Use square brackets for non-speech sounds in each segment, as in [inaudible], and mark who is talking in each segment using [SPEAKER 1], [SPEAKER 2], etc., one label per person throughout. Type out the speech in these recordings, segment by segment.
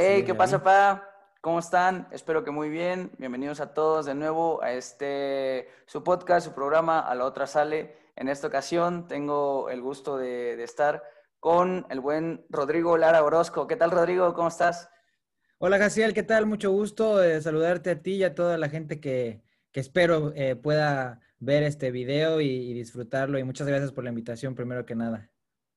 [SPEAKER 1] Hey, ¿qué pasa, pa? ¿Cómo están? Espero que muy bien. Bienvenidos a todos de nuevo a este su podcast, su programa A la otra sale. En esta ocasión tengo el gusto de, estar con el buen Rodrigo Lara Orozco. ¿Qué tal, Rodrigo? ¿Cómo estás?
[SPEAKER 2] Hola, Jaciel, ¿qué tal? Mucho gusto de saludarte a ti y a toda la gente que, espero eh, pueda ver este video y, disfrutarlo. Y muchas gracias por la invitación, primero que nada.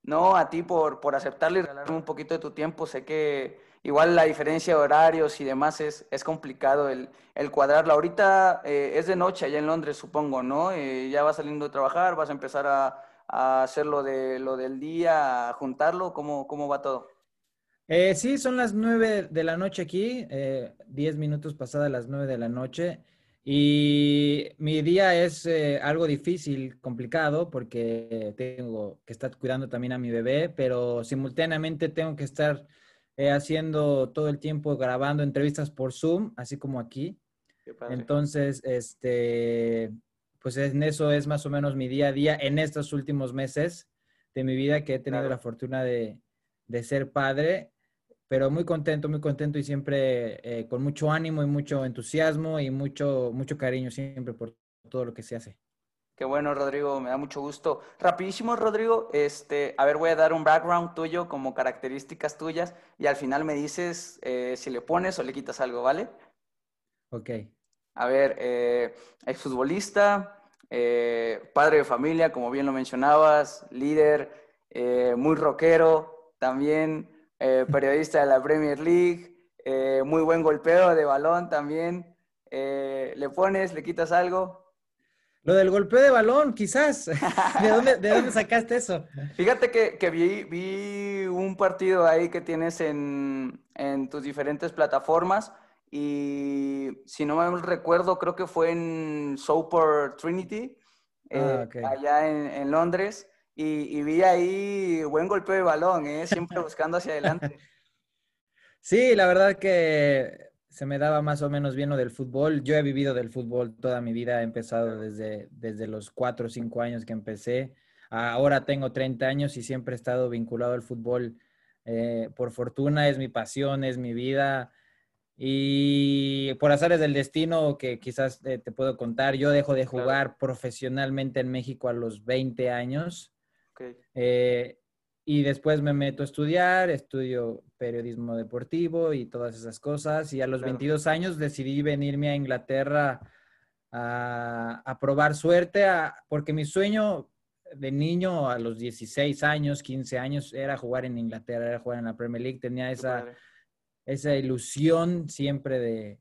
[SPEAKER 1] No, a ti por, por aceptarle y regalarme un poquito de tu tiempo. Sé que igual la diferencia de horarios y demás es, es complicado el, el cuadrarlo. Ahorita eh, es de noche allá en Londres, supongo, ¿no? Eh, ya vas saliendo de trabajar, vas a empezar a, a hacer lo, de, lo del día, a juntarlo. ¿Cómo, cómo va todo?
[SPEAKER 2] Eh, sí, son las nueve de la noche aquí, diez minutos pasadas las nueve de la noche. Y mi día es eh, algo difícil, complicado, porque tengo que estar cuidando también a mi bebé, pero simultáneamente tengo que estar eh, haciendo todo el tiempo grabando entrevistas por Zoom, así como aquí. Entonces, este, pues en eso es más o menos mi día a día en estos últimos meses de mi vida que he tenido la fortuna de, de ser padre pero muy contento, muy contento y siempre eh, con mucho ánimo y mucho entusiasmo y mucho, mucho cariño siempre por todo lo que se hace.
[SPEAKER 1] Qué bueno, Rodrigo, me da mucho gusto. Rapidísimo, Rodrigo, este, a ver, voy a dar un background tuyo como características tuyas y al final me dices eh, si le pones o le quitas algo, ¿vale?
[SPEAKER 2] Ok.
[SPEAKER 1] A ver, eh, exfutbolista, eh, padre de familia, como bien lo mencionabas, líder, muy rockero, también periodista de la Premier League, muy buen golpeo de balón también. ¿Le pones, le quitas algo?
[SPEAKER 2] Lo del golpeo de balón, quizás. [laughs] ¿De dónde, de dónde sacaste eso?
[SPEAKER 1] Fíjate que, que vi, vi, un partido ahí que tienes en, en, tus diferentes plataformas y si no me recuerdo, creo que fue en Super Trinity, ah, allá en, en Londres. Y, vi ahí buen golpe de balón, ¿eh? siempre [laughs] buscando hacia adelante.
[SPEAKER 2] Sí, la verdad que se me daba más o menos bien lo del fútbol. Yo he vivido del fútbol toda mi vida, he empezado desde, desde los cuatro o cinco años que empecé. Ahora tengo 30 años y siempre he estado vinculado al fútbol. Eh, por fortuna es mi pasión, es mi vida. Y por azares del destino, que quizás te puedo contar, yo dejo de jugar profesionalmente en México a los 20 años. Eh, y después me meto a estudiar, estudio periodismo deportivo y todas esas cosas. Y a los 22 años decidí venirme a Inglaterra a, probar suerte, porque mi sueño de niño a los 16 años, 15 años, era jugar en Inglaterra, era jugar en la Premier League. Tenía esa, esa ilusión siempre de,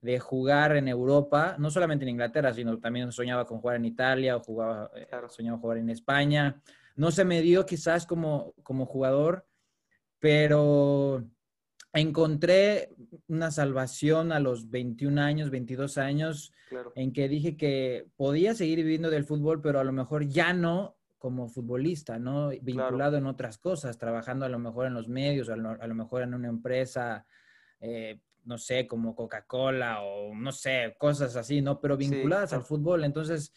[SPEAKER 2] de jugar en Europa, no solamente en Inglaterra, sino también soñaba con jugar en Italia o jugaba, eh, soñaba jugar en España. No se me dio quizás como, como jugador, pero encontré una salvación a los 21 años, 22 años, en que dije que podía seguir viviendo del fútbol, pero a lo mejor ya no como futbolista, ¿no? Vinculado en otras cosas, trabajando a lo mejor en los medios, a lo, mejor en una empresa, eh, no sé, como Coca-Cola o no sé, cosas así, ¿no? Pero vinculadas al fútbol. Entonces,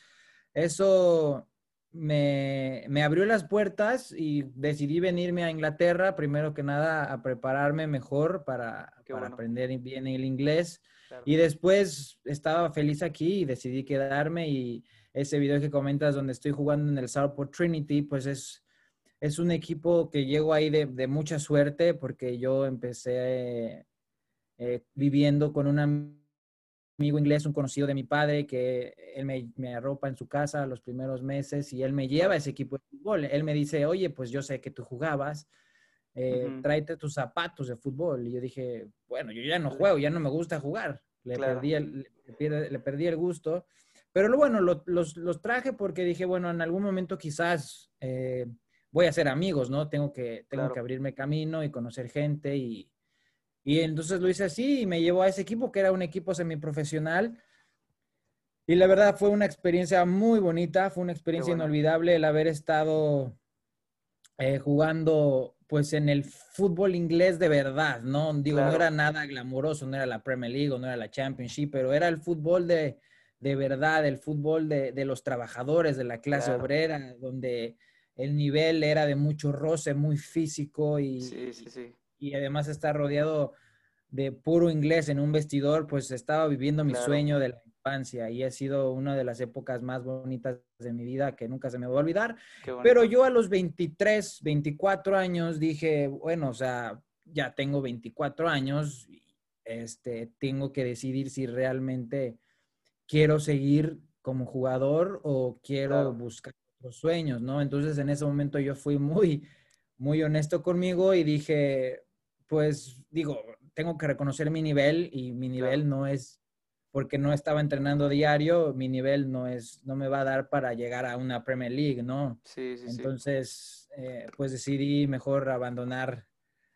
[SPEAKER 2] eso me, me, abrió las puertas y decidí venirme a Inglaterra, primero que nada, a prepararme mejor para, para aprender bien el inglés. Y después estaba feliz aquí y decidí quedarme y ese video que comentas donde estoy jugando en el Southport Trinity, pues es, es un equipo que llego ahí de, de mucha suerte porque yo empecé eh, viviendo con una amigo inglés, un conocido de mi padre, que él me, arropa en su casa los primeros meses y él me lleva a ese equipo de fútbol. Él me dice, oye, pues yo sé que tú jugabas, eh, tráete tus zapatos de fútbol. Y yo dije, bueno, yo ya no juego, ya no me gusta jugar. Le, perdí, el, le, perdí el gusto. Pero lo bueno, los, los, traje porque dije, bueno, en algún momento quizás eh, voy a ser amigos, ¿no? Tengo que, tengo que abrirme camino y conocer gente y, y entonces lo hice así y me llevó a ese equipo, que era un equipo semiprofesional. Y la verdad fue una experiencia muy bonita, fue una experiencia inolvidable el haber estado eh, jugando pues en el fútbol inglés de verdad, ¿no? Digo, no era nada glamoroso, no era la Premier League, no era la Championship, pero era el fútbol de, de verdad, el fútbol de, de, los trabajadores, de la clase obrera, donde el nivel era de mucho roce, muy físico y,
[SPEAKER 1] sí, sí, sí
[SPEAKER 2] y además está rodeado de puro inglés en un vestidor, pues estaba viviendo mi sueño de la infancia y ha sido una de las épocas más bonitas de mi vida que nunca se me va a olvidar. Pero yo a los 23, 24 años dije, bueno, o sea, ya tengo 24 años, este, tengo que decidir si realmente quiero seguir como jugador o quiero buscar otros sueños, ¿no? Entonces en ese momento yo fui muy, muy honesto conmigo y dije, pues digo, tengo que reconocer mi nivel y mi nivel no es porque no estaba entrenando diario, mi nivel no es, no me va a dar para llegar a una Premier League, ¿no?
[SPEAKER 1] Sí, sí,
[SPEAKER 2] Entonces, eh, pues decidí mejor abandonar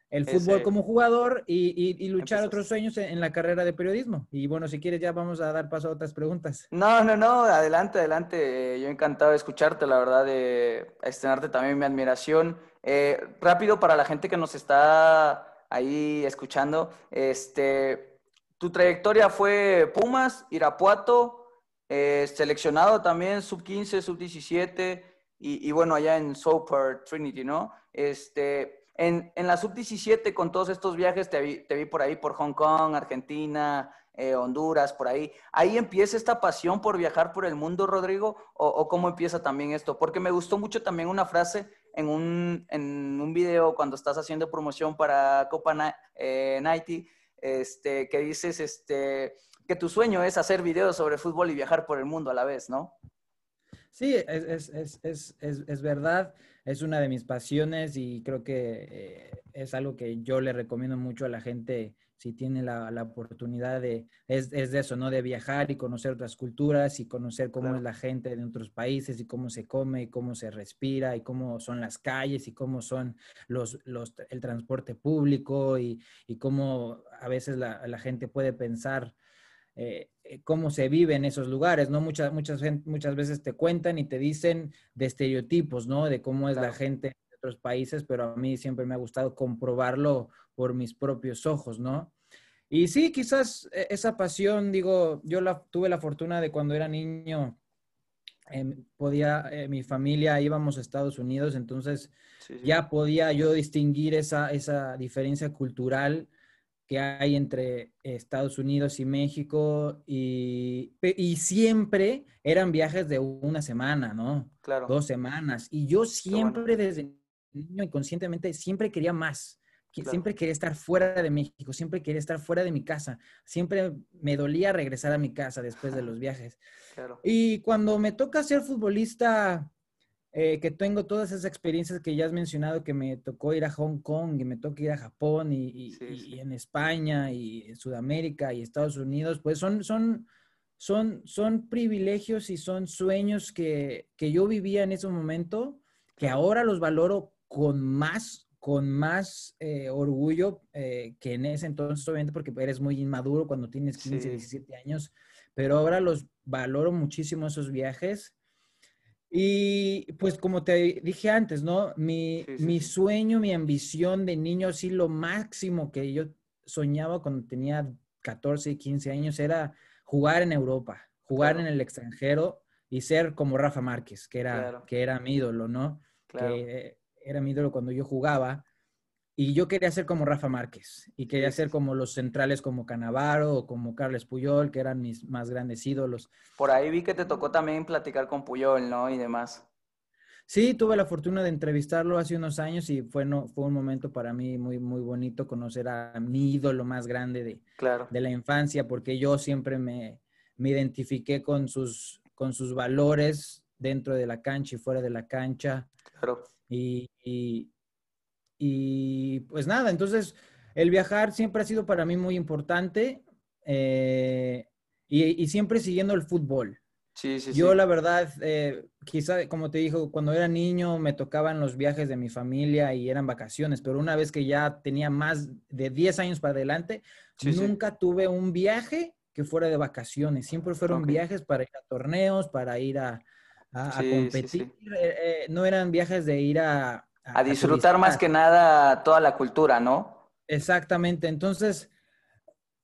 [SPEAKER 2] el fútbol como jugador y, luchar otros sueños en, la carrera de periodismo. Y bueno, si quieres ya vamos a dar paso a otras preguntas.
[SPEAKER 1] No, no, no, adelante, adelante. Yo encantado de escucharte, la verdad, de estrenarte también mi admiración. Eh, rápido para la gente que nos está ahí escuchando, este, tu trayectoria fue Pumas, Irapuato, eh, seleccionado también, sub-15, sub-17 y, y, bueno, allá en Super Trinity, ¿no? Este, en, en la sub-17, con todos estos viajes, te vi, te vi, por ahí, por Hong Kong, Argentina, eh, Honduras, por ahí. ¿Ahí empieza esta pasión por viajar por el mundo, Rodrigo? ¿O, cómo empieza también esto? Porque me gustó mucho también una frase en un, en un video cuando estás haciendo promoción para Copa eh, Nighty, este, que dices este, que tu sueño es hacer videos sobre fútbol y viajar por el mundo a la vez, ¿no?
[SPEAKER 2] Sí, es, es, es, es verdad es una de mis pasiones y creo que eh, es algo que yo le recomiendo mucho a la gente si tiene la, oportunidad de, es, de eso, ¿no? De viajar y conocer otras culturas y conocer cómo es la gente de otros países y cómo se come y cómo se respira y cómo son las calles y cómo son los, los el transporte público y, y cómo a veces la, la gente puede pensar eh, eh, cómo se vive en esos lugares, ¿no? Muchas, muchas, muchas veces te cuentan y te dicen de estereotipos, ¿no? De cómo es la gente de otros países, pero a mí siempre me ha gustado comprobarlo por mis propios ojos, ¿no? Y sí, quizás e, esa pasión, digo, yo la, tuve la fortuna de cuando era niño, em, podía, eh, mi familia íbamos a Estados Unidos, entonces ya podía yo distinguir esa, esa diferencia cultural que hay entre Estados Unidos y México y, y, siempre eran viajes de una semana, ¿no?
[SPEAKER 1] Claro.
[SPEAKER 2] Dos semanas. Y yo siempre desde niño inconscientemente siempre quería más. Siempre quería estar fuera de México, siempre quería estar fuera de mi casa. Siempre me dolía regresar a mi casa después de los viajes.
[SPEAKER 1] Claro.
[SPEAKER 2] Y cuando me toca ser futbolista, eh, que tengo todas esas experiencias que ya has mencionado, que me tocó ir a Hong Kong y me tocó ir a Japón y, en España y en Sudamérica y Estados Unidos, pues son, son, son, son privilegios y son sueños que, que yo vivía en ese momento, que ahora los valoro con más con más eh, orgullo eh, que en ese entonces, obviamente porque eres muy inmaduro cuando tienes 15, 17 años, pero ahora los valoro muchísimo esos viajes. Y pues como te dije antes, ¿no? Mi, mi sueño, mi ambición de niño, sí, lo máximo que yo soñaba cuando tenía 14 y 15 años era jugar en Europa, jugar en el extranjero y ser como Rafa Márquez, que era, que era mi ídolo, ¿no? Que era mi ídolo cuando yo jugaba. Y yo quería ser como Rafa Márquez y quería ser como los centrales como Canavaro o como Carles Puyol, que eran mis más grandes ídolos.
[SPEAKER 1] Por ahí vi que te tocó también platicar con Puyol, ¿no? Y demás.
[SPEAKER 2] Sí, tuve la fortuna de entrevistarlo hace unos años y fue, no, fue un momento para mí muy, muy bonito conocer a mi ídolo más grande de,
[SPEAKER 1] claro.
[SPEAKER 2] de la infancia, porque yo siempre me, me identifiqué con sus, con sus valores dentro de la cancha y fuera de la cancha.
[SPEAKER 1] Claro.
[SPEAKER 2] Y, y pues nada, entonces el viajar siempre ha sido para mí muy importante eh, y, siempre siguiendo el fútbol.
[SPEAKER 1] Sí, sí,
[SPEAKER 2] Yo la verdad, eh, quizá como te dijo, cuando era niño me tocaban los viajes de mi familia y eran vacaciones, pero una vez que ya tenía más de 10 años para adelante, nunca tuve un viaje que fuera de vacaciones. Siempre fueron viajes para ir a torneos, para ir a, competir. Eh, no eran viajes de ir a,
[SPEAKER 1] a, disfrutar más que nada toda la cultura, ¿no?
[SPEAKER 2] Exactamente. Entonces,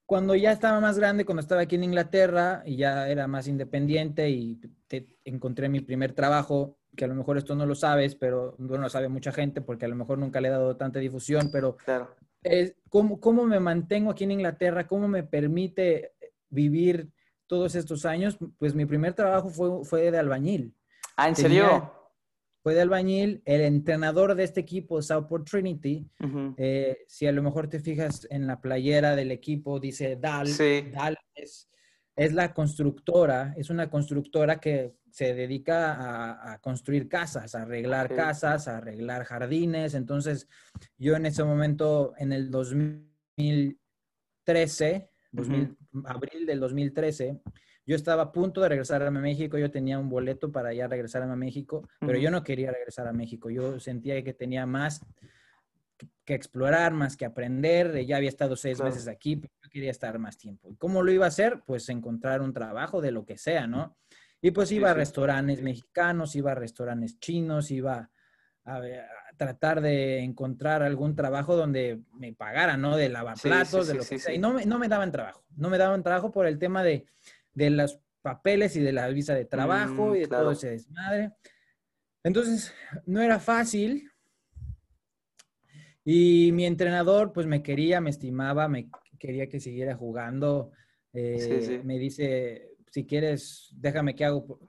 [SPEAKER 2] cuando ya estaba más grande, cuando estaba aquí en Inglaterra y ya era más independiente y te, encontré mi primer trabajo, que a lo mejor esto no lo sabes, pero no lo sabe mucha gente porque a lo mejor nunca le he dado tanta difusión, pero ¿cómo, ¿Cómo me mantengo aquí en Inglaterra? ¿Cómo me permite vivir todos estos años? Pues mi primer trabajo fue, fue de albañil.
[SPEAKER 1] Ah, ¿en serio?
[SPEAKER 2] Fue de albañil, el entrenador de este equipo, Southport Trinity. Eh, si a lo mejor te fijas en la playera del equipo, dice DAL. DAL es, es, la constructora, es una constructora que se dedica a, construir casas, a arreglar casas, a arreglar jardines. Entonces, yo en ese momento, en el 2013, abril del 2013, yo estaba a punto de regresar a México, yo tenía un boleto para ya regresar a México, pero yo no quería regresar a México. Yo sentía que tenía más que explorar, más que aprender. Ya había estado seis meses aquí, pero yo quería estar más tiempo. ¿Y cómo lo iba a hacer? Pues encontrar un trabajo de lo que sea, ¿no? Y pues iba a restaurantes mexicanos, iba a restaurantes chinos, iba a, tratar de encontrar algún trabajo donde me pagaran, ¿no? De lavaplatos, de lo que sea. Y no no me daban trabajo. No me daban trabajo por el tema de de los papeles y de la visa de trabajo mm, y de todo ese desmadre. Entonces, no era fácil. Y mi entrenador, pues me quería, me estimaba, me quería que siguiera jugando. Eh, me dice, si quieres, déjame que hago,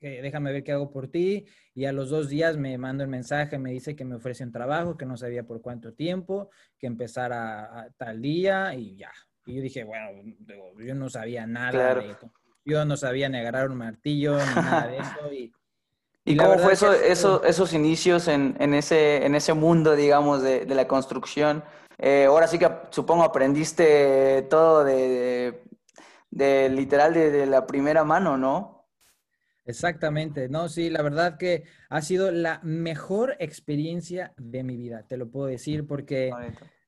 [SPEAKER 2] déjame ver qué hago por ti. Y a los dos días me manda el mensaje, me dice que me ofrece un trabajo, que no sabía por cuánto tiempo, que empezara a tal día y ya. Y yo dije, bueno, yo no sabía nada de yo no sabía ni agarrar un martillo, ni nada de eso. ¿Y, [laughs]
[SPEAKER 1] ¿Y, cómo fue eso, eso, esos inicios en, en, ese, en ese mundo, digamos, de, de la construcción? Eh, ahora sí que supongo aprendiste todo de, de, literal de, la primera mano, ¿no?
[SPEAKER 2] Exactamente, no, sí, la verdad que ha sido la mejor experiencia de mi vida, te lo puedo decir, porque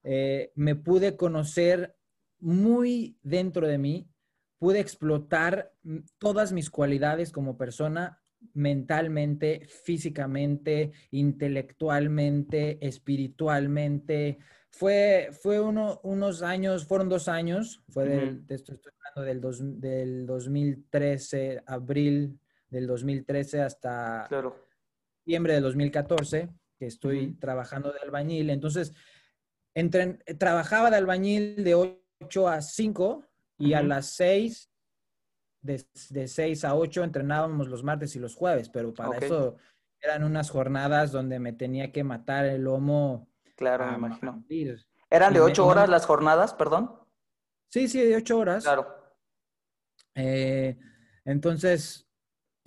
[SPEAKER 2] eh, me pude conocer muy dentro de mí, pude explotar todas mis cualidades como persona mentalmente, físicamente, intelectualmente, espiritualmente. Fue, fue uno, unos años, fueron dos años, fue del, estoy hablando del, del 2013, abril del 2013 hasta claro. septiembre del 2014, que estoy trabajando de albañil. Entonces, entre, trabajaba de albañil de hoy 8 a 5 y a las 6, de, de, 6 a 8 entrenábamos los martes y los jueves, pero para eso eran unas jornadas donde me tenía que matar el lomo.
[SPEAKER 1] Claro, me imagino. ¿Eran de 8 horas las jornadas, perdón?
[SPEAKER 2] Sí, sí, de 8 horas.
[SPEAKER 1] Claro.
[SPEAKER 2] Eh, entonces,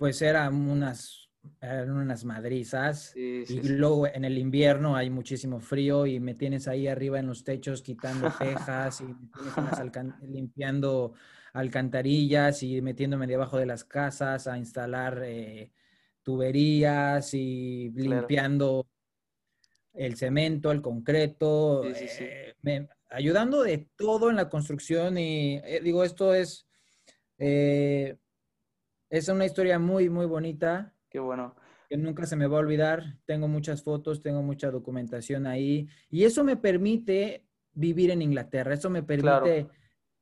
[SPEAKER 2] pues eran unas eran unas madrizas. y luego en el invierno hay muchísimo frío y me tienes ahí arriba en los techos quitando tejas y limpiando alcantarillas y metiéndome debajo de las casas a instalar eh, tuberías y limpiando el cemento, el concreto, eh, ayudando de todo en la construcción y eh, digo, esto es, es una historia muy, muy bonita
[SPEAKER 1] Qué bueno.
[SPEAKER 2] Que nunca se me va a olvidar. Tengo muchas fotos, tengo mucha documentación ahí. Y eso me permite vivir en Inglaterra. Eso me permite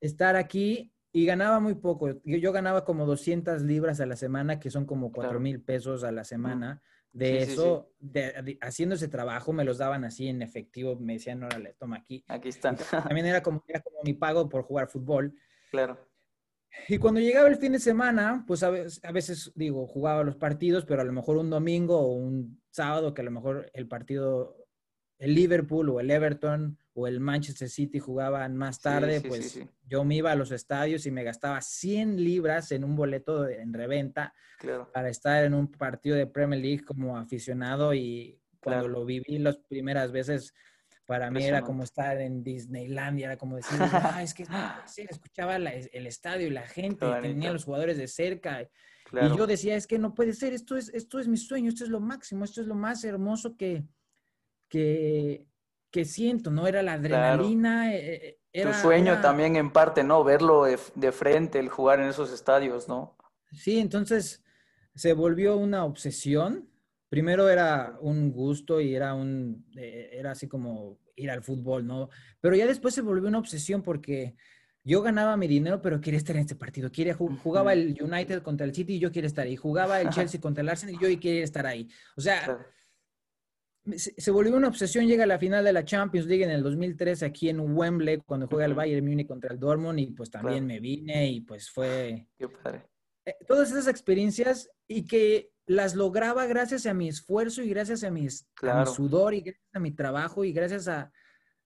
[SPEAKER 2] estar aquí y ganaba muy poco. Yo, ganaba como 200 libras a la semana, que son como 4 mil pesos a la semana. De eso, De, haciendo ese trabajo, me los daban así en efectivo. Me decían, órale, toma aquí.
[SPEAKER 1] Aquí están.
[SPEAKER 2] También era como, era como mi pago por jugar fútbol.
[SPEAKER 1] Claro.
[SPEAKER 2] Y cuando llegaba el fin de semana, pues a veces, digo, jugaba los partidos, pero a lo mejor un domingo o un sábado, que a lo mejor el partido, el Liverpool o el Everton o el Manchester City jugaban más tarde, pues yo me iba a los estadios y me gastaba 100 libras en un boleto en reventa para estar en un partido de Premier League como aficionado y cuando lo viví las primeras veces, para mí era como estar en Disneylandia, era como decir, [laughs] ah, es que escuchaba el estadio y la gente, tenía los jugadores de cerca. Y yo decía, es que no puede ser, esto es, esto es mi sueño, esto es lo máximo, esto es lo más hermoso que, que, que siento, ¿no? Era la adrenalina. Eh, eh,
[SPEAKER 1] tu sueño también en parte, ¿no? Verlo de, de frente, el jugar en esos estadios, ¿no?
[SPEAKER 2] Sí, entonces se volvió una obsesión primero era un gusto y era un, eh, era así como ir al fútbol, ¿no? Pero ya después se volvió una obsesión porque yo ganaba mi dinero, pero quería estar en este partido. Quería, jugaba el United contra el City y yo quería estar ahí. Jugaba el [laughs] Chelsea contra el Arsenal y yo quería estar ahí. O sea, se, volvió una obsesión, llega a la final de la Champions League en el 2003 aquí en Wembley, cuando juega el Bayern Múnich contra el Dortmund, y pues también me vine y pues fue...
[SPEAKER 1] Qué padre.
[SPEAKER 2] Eh, todas esas experiencias y que las lograba gracias a mi esfuerzo y gracias a, mis, mi sudor y gracias a mi trabajo y gracias a,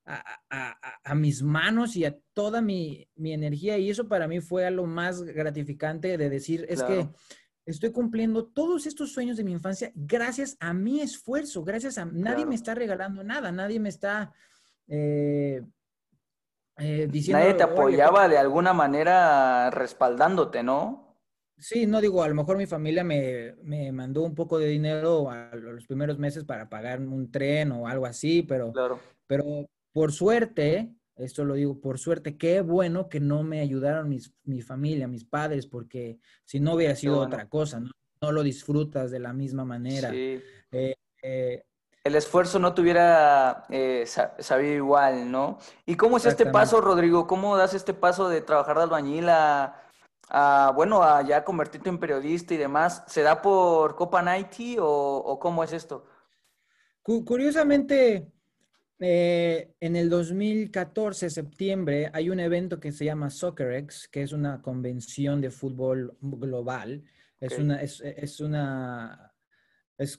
[SPEAKER 2] a, mis manos y a toda mi, mi, energía. Y eso para mí fue lo más gratificante de decir, es que estoy cumpliendo todos estos sueños de mi infancia gracias a mi esfuerzo, gracias a... Nadie me está regalando nada, nadie me está... Eh,
[SPEAKER 1] eh, diciendo, nadie te apoyaba de alguna manera respaldándote, ¿no?
[SPEAKER 2] Sí, no digo, a lo mejor mi familia me, me, mandó un poco de dinero a los primeros meses para pagar un tren o algo así, pero, pero por suerte, esto lo digo por suerte, qué bueno que no me ayudaron mis, mi familia, mis padres, porque si no hubiera sido otra cosa, ¿no? no lo disfrutas de la misma manera. Sí.
[SPEAKER 1] Eh, eh, el esfuerzo no te hubiera eh, sabido igual, ¿no? ¿Y cómo es este paso, Rodrigo? ¿Cómo das este paso de trabajar de albañil a, bueno, a ya convertirte en periodista y demás? ¿Se da por Copa Nighty o, o cómo es esto?
[SPEAKER 2] Curiosamente, eh, en el 2014, septiembre, hay un evento que se llama SoccerX, que es una convención de fútbol global. Es una, es, una, es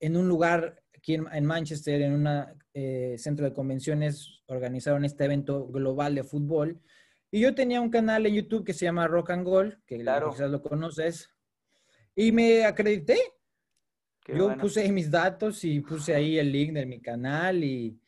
[SPEAKER 2] en un lugar aquí en, Manchester, en un eh, centro de convenciones, organizaron este evento global de fútbol. Y yo tenía un canal en YouTube que se llama Rock and Gold, que quizás lo conoces, y me acredité. yo puse mis datos y puse ahí el link de mi canal y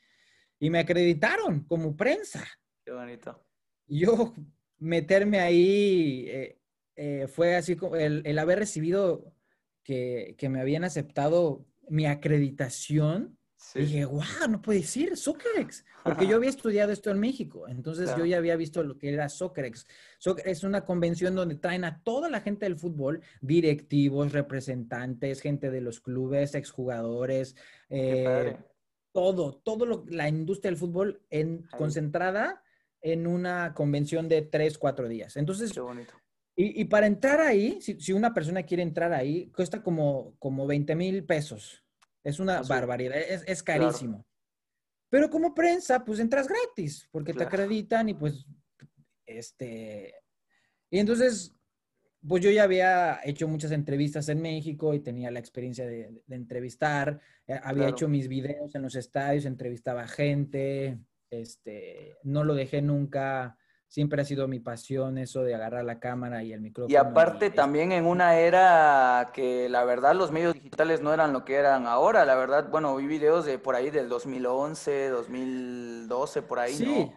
[SPEAKER 2] y me acreditaron como prensa.
[SPEAKER 1] Qué bonito.
[SPEAKER 2] Yo meterme ahí eh, eh, fue así como el, haber recibido que, me habían aceptado mi acreditación. Dije, wow, no puede decir Soccerex, porque yo [laughs] había estudiado esto en México, entonces yo ya había visto lo que era Soccerex. es una convención donde traen a toda la gente del fútbol, directivos, representantes, gente de los clubes, exjugadores, eh, todo, todo la industria del fútbol en, concentrada en una convención de tres, cuatro días. Entonces,
[SPEAKER 1] bonito.
[SPEAKER 2] Y, para entrar ahí, si, una persona quiere entrar ahí, cuesta como, como 20 mil pesos. Es una barbaridad, es, carísimo. Pero como prensa, pues entras gratis, porque te acreditan y pues, este... Y entonces, pues yo ya había hecho muchas entrevistas en México y tenía la experiencia de, entrevistar. Eh, había hecho mis videos en los estadios, entrevistaba gente. Este, no lo dejé nunca. Siempre ha sido mi pasión eso de agarrar la cámara y el micrófono.
[SPEAKER 1] Y aparte también en una era que la verdad los medios digitales no eran lo que eran ahora. La verdad, bueno, vi videos de por ahí del 2011, 2012, por ahí, sí.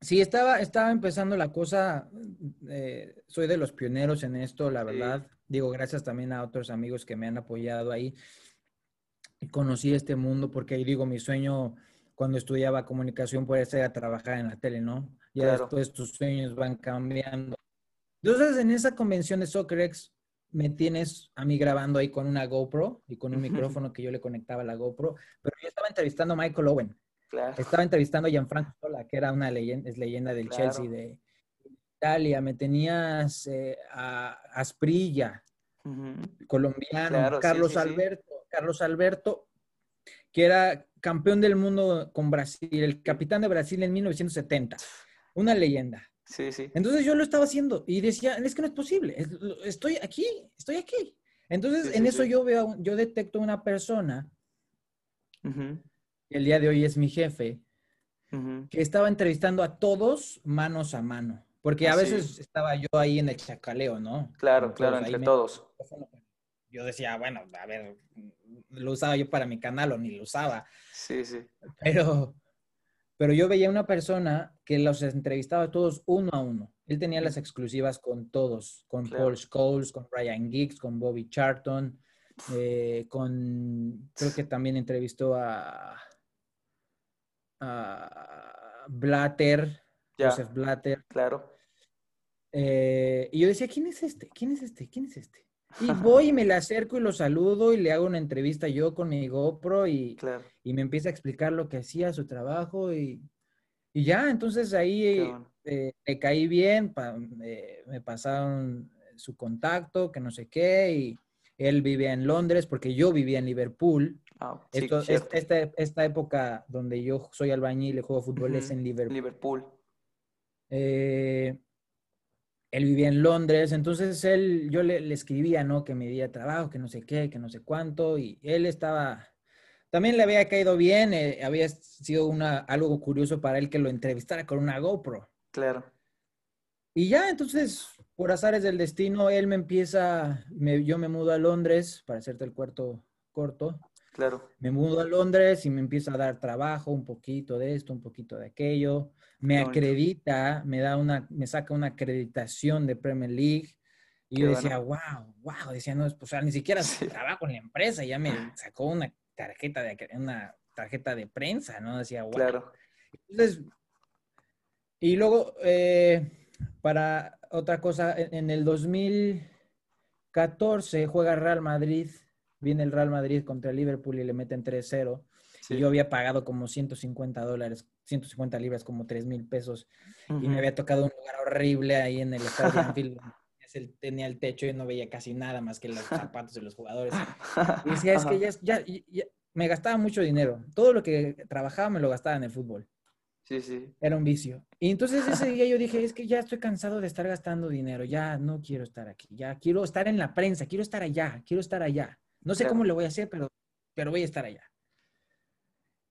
[SPEAKER 2] Sí, estaba, estaba empezando la cosa, eh, soy de los pioneros en esto, la verdad. Digo, gracias también a otros amigos que me han apoyado ahí. Conocí este mundo porque, digo, mi sueño cuando estudiaba comunicación puede ser a trabajar en la tele, ¿no? Y después tus sueños van cambiando. Entonces, en esa convención de SoccerX, me tienes a mí grabando ahí con una GoPro y con un micrófono que yo le conectaba a la GoPro, pero yo estaba entrevistando a Michael Owen. Estaba entrevistando a Gianfranco Sola, que era una leyenda, es leyenda del Chelsea de Italia. Me tenías eh, a Asprilla, colombiano, Carlos Alberto, Carlos Alberto, que era campeón del mundo con Brasil, el capitán de Brasil en 1970. Una leyenda.
[SPEAKER 1] Sí, sí.
[SPEAKER 2] Entonces yo lo estaba haciendo y decía, es que no es posible, estoy aquí, estoy aquí. Entonces en eso yo veo, yo detecto una persona el día de hoy es mi jefe, que estaba entrevistando a todos manos a mano. Porque a veces estaba yo ahí en el chacaleo, ¿no?
[SPEAKER 1] Claro, claro, entre todos.
[SPEAKER 2] Yo decía, bueno, a ver, lo usaba yo para mi canal o ni lo usaba.
[SPEAKER 1] Sí, sí.
[SPEAKER 2] Pero, pero yo veía una persona que los entrevistaba todos uno a uno. Él tenía las exclusivas con todos, con Paul Scholes, con Ryan Giggs, con Bobby Charlton, eh, con, creo que también entrevistó a, Blatter, Joseph Blatter.
[SPEAKER 1] Claro.
[SPEAKER 2] Eh, y yo decía, ¿quién es este? ¿Quién es este? ¿Quién es este? Y voy y me le acerco y lo saludo y le hago una entrevista yo con mi GoPro y, y me empieza a explicar lo que hacía, su trabajo y, y ya, entonces ahí eh, le caí bien, eh, me pasaron su contacto, que no sé qué, y él vivía en Londres porque yo vivía en Liverpool.
[SPEAKER 1] Ah, sí,
[SPEAKER 2] Esto, es- esta, esta época donde yo soy albañil y juego fútbol es
[SPEAKER 1] Ujú.
[SPEAKER 2] en Liverpool.
[SPEAKER 1] Liverpool.
[SPEAKER 2] Eh, él vivía en Londres, entonces él, yo le, le escribía, ¿no? Que me diera trabajo, que no sé qué, que no sé cuánto, y él estaba, también le había caído bien, eh, había sido una, algo curioso para él que lo entrevistara con una GoPro.
[SPEAKER 1] Claro.
[SPEAKER 2] Y ya, entonces, por azares del destino, él me empieza, me- yo me mudo a Londres, para hacerte el cuarto corto,
[SPEAKER 1] Claro.
[SPEAKER 2] me mudo a Londres y me empieza a dar trabajo, un poquito de esto, un poquito de aquello. Me
[SPEAKER 1] Qué bonito.
[SPEAKER 2] acredita, me da una, me saca una acreditación de Premier League. Y
[SPEAKER 1] Qué
[SPEAKER 2] yo decía, wow, wow, decía, no, pues, o sea, ni siquiera
[SPEAKER 1] Sí.
[SPEAKER 2] trabajo en la empresa, ya me sacó una tarjeta de, una tarjeta de prensa, ¿no? Decía, wow.
[SPEAKER 1] Claro.
[SPEAKER 2] Entonces, y luego, eh, para otra cosa, en, en el 2014 juega Real Madrid, viene el Real Madrid contra el Liverpool y le meten 3-0.
[SPEAKER 1] Sí.
[SPEAKER 2] Y yo había pagado como 150 dólares, 150 libras, como 3 mil pesos. Y me había tocado un lugar horrible ahí en el estadio Anfield. Tenía el techo y no veía casi nada más que los zapatos de los jugadores. Y decía, es que ya, ya, ya- me gastaba mucho dinero. Todo lo que trabajaba me lo gastaba en el fútbol.
[SPEAKER 1] Sí, sí.
[SPEAKER 2] Era un vicio. Y entonces ese día yo dije, es que ya estoy cansado de estar gastando dinero, ya no quiero estar aquí, ya quiero estar en la prensa, quiero estar allá, quiero estar allá. No sé
[SPEAKER 1] Claro.
[SPEAKER 2] cómo le voy a hacer, pero, pero voy a estar allá.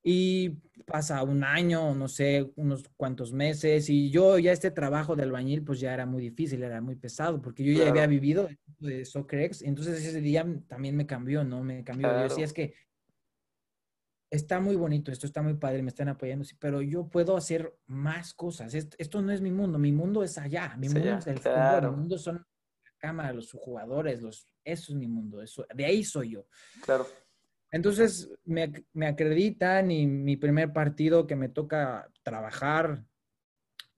[SPEAKER 2] Y pasa un año, no sé, unos cuantos meses, y yo ya este trabajo de albañil pues ya era muy difícil, era muy pesado, porque yo ya había
[SPEAKER 1] Claro.
[SPEAKER 2] vivido de Socrex, entonces ese día también me cambió, ¿no? Me cambió. Yo decía,
[SPEAKER 1] Claro.
[SPEAKER 2] es que está muy bonito, esto está muy padre, me están apoyando, sí, pero yo puedo hacer más cosas. Est- Esto, no es mi mundo, mi mundo es allá, mi mundo es el fútbol,
[SPEAKER 1] claro.
[SPEAKER 2] mi mundo son cámara, los jugadores, los, eso es mi mundo, eso, de ahí soy yo.
[SPEAKER 1] Claro.
[SPEAKER 2] Entonces me, me acreditan y mi primer partido que me toca trabajar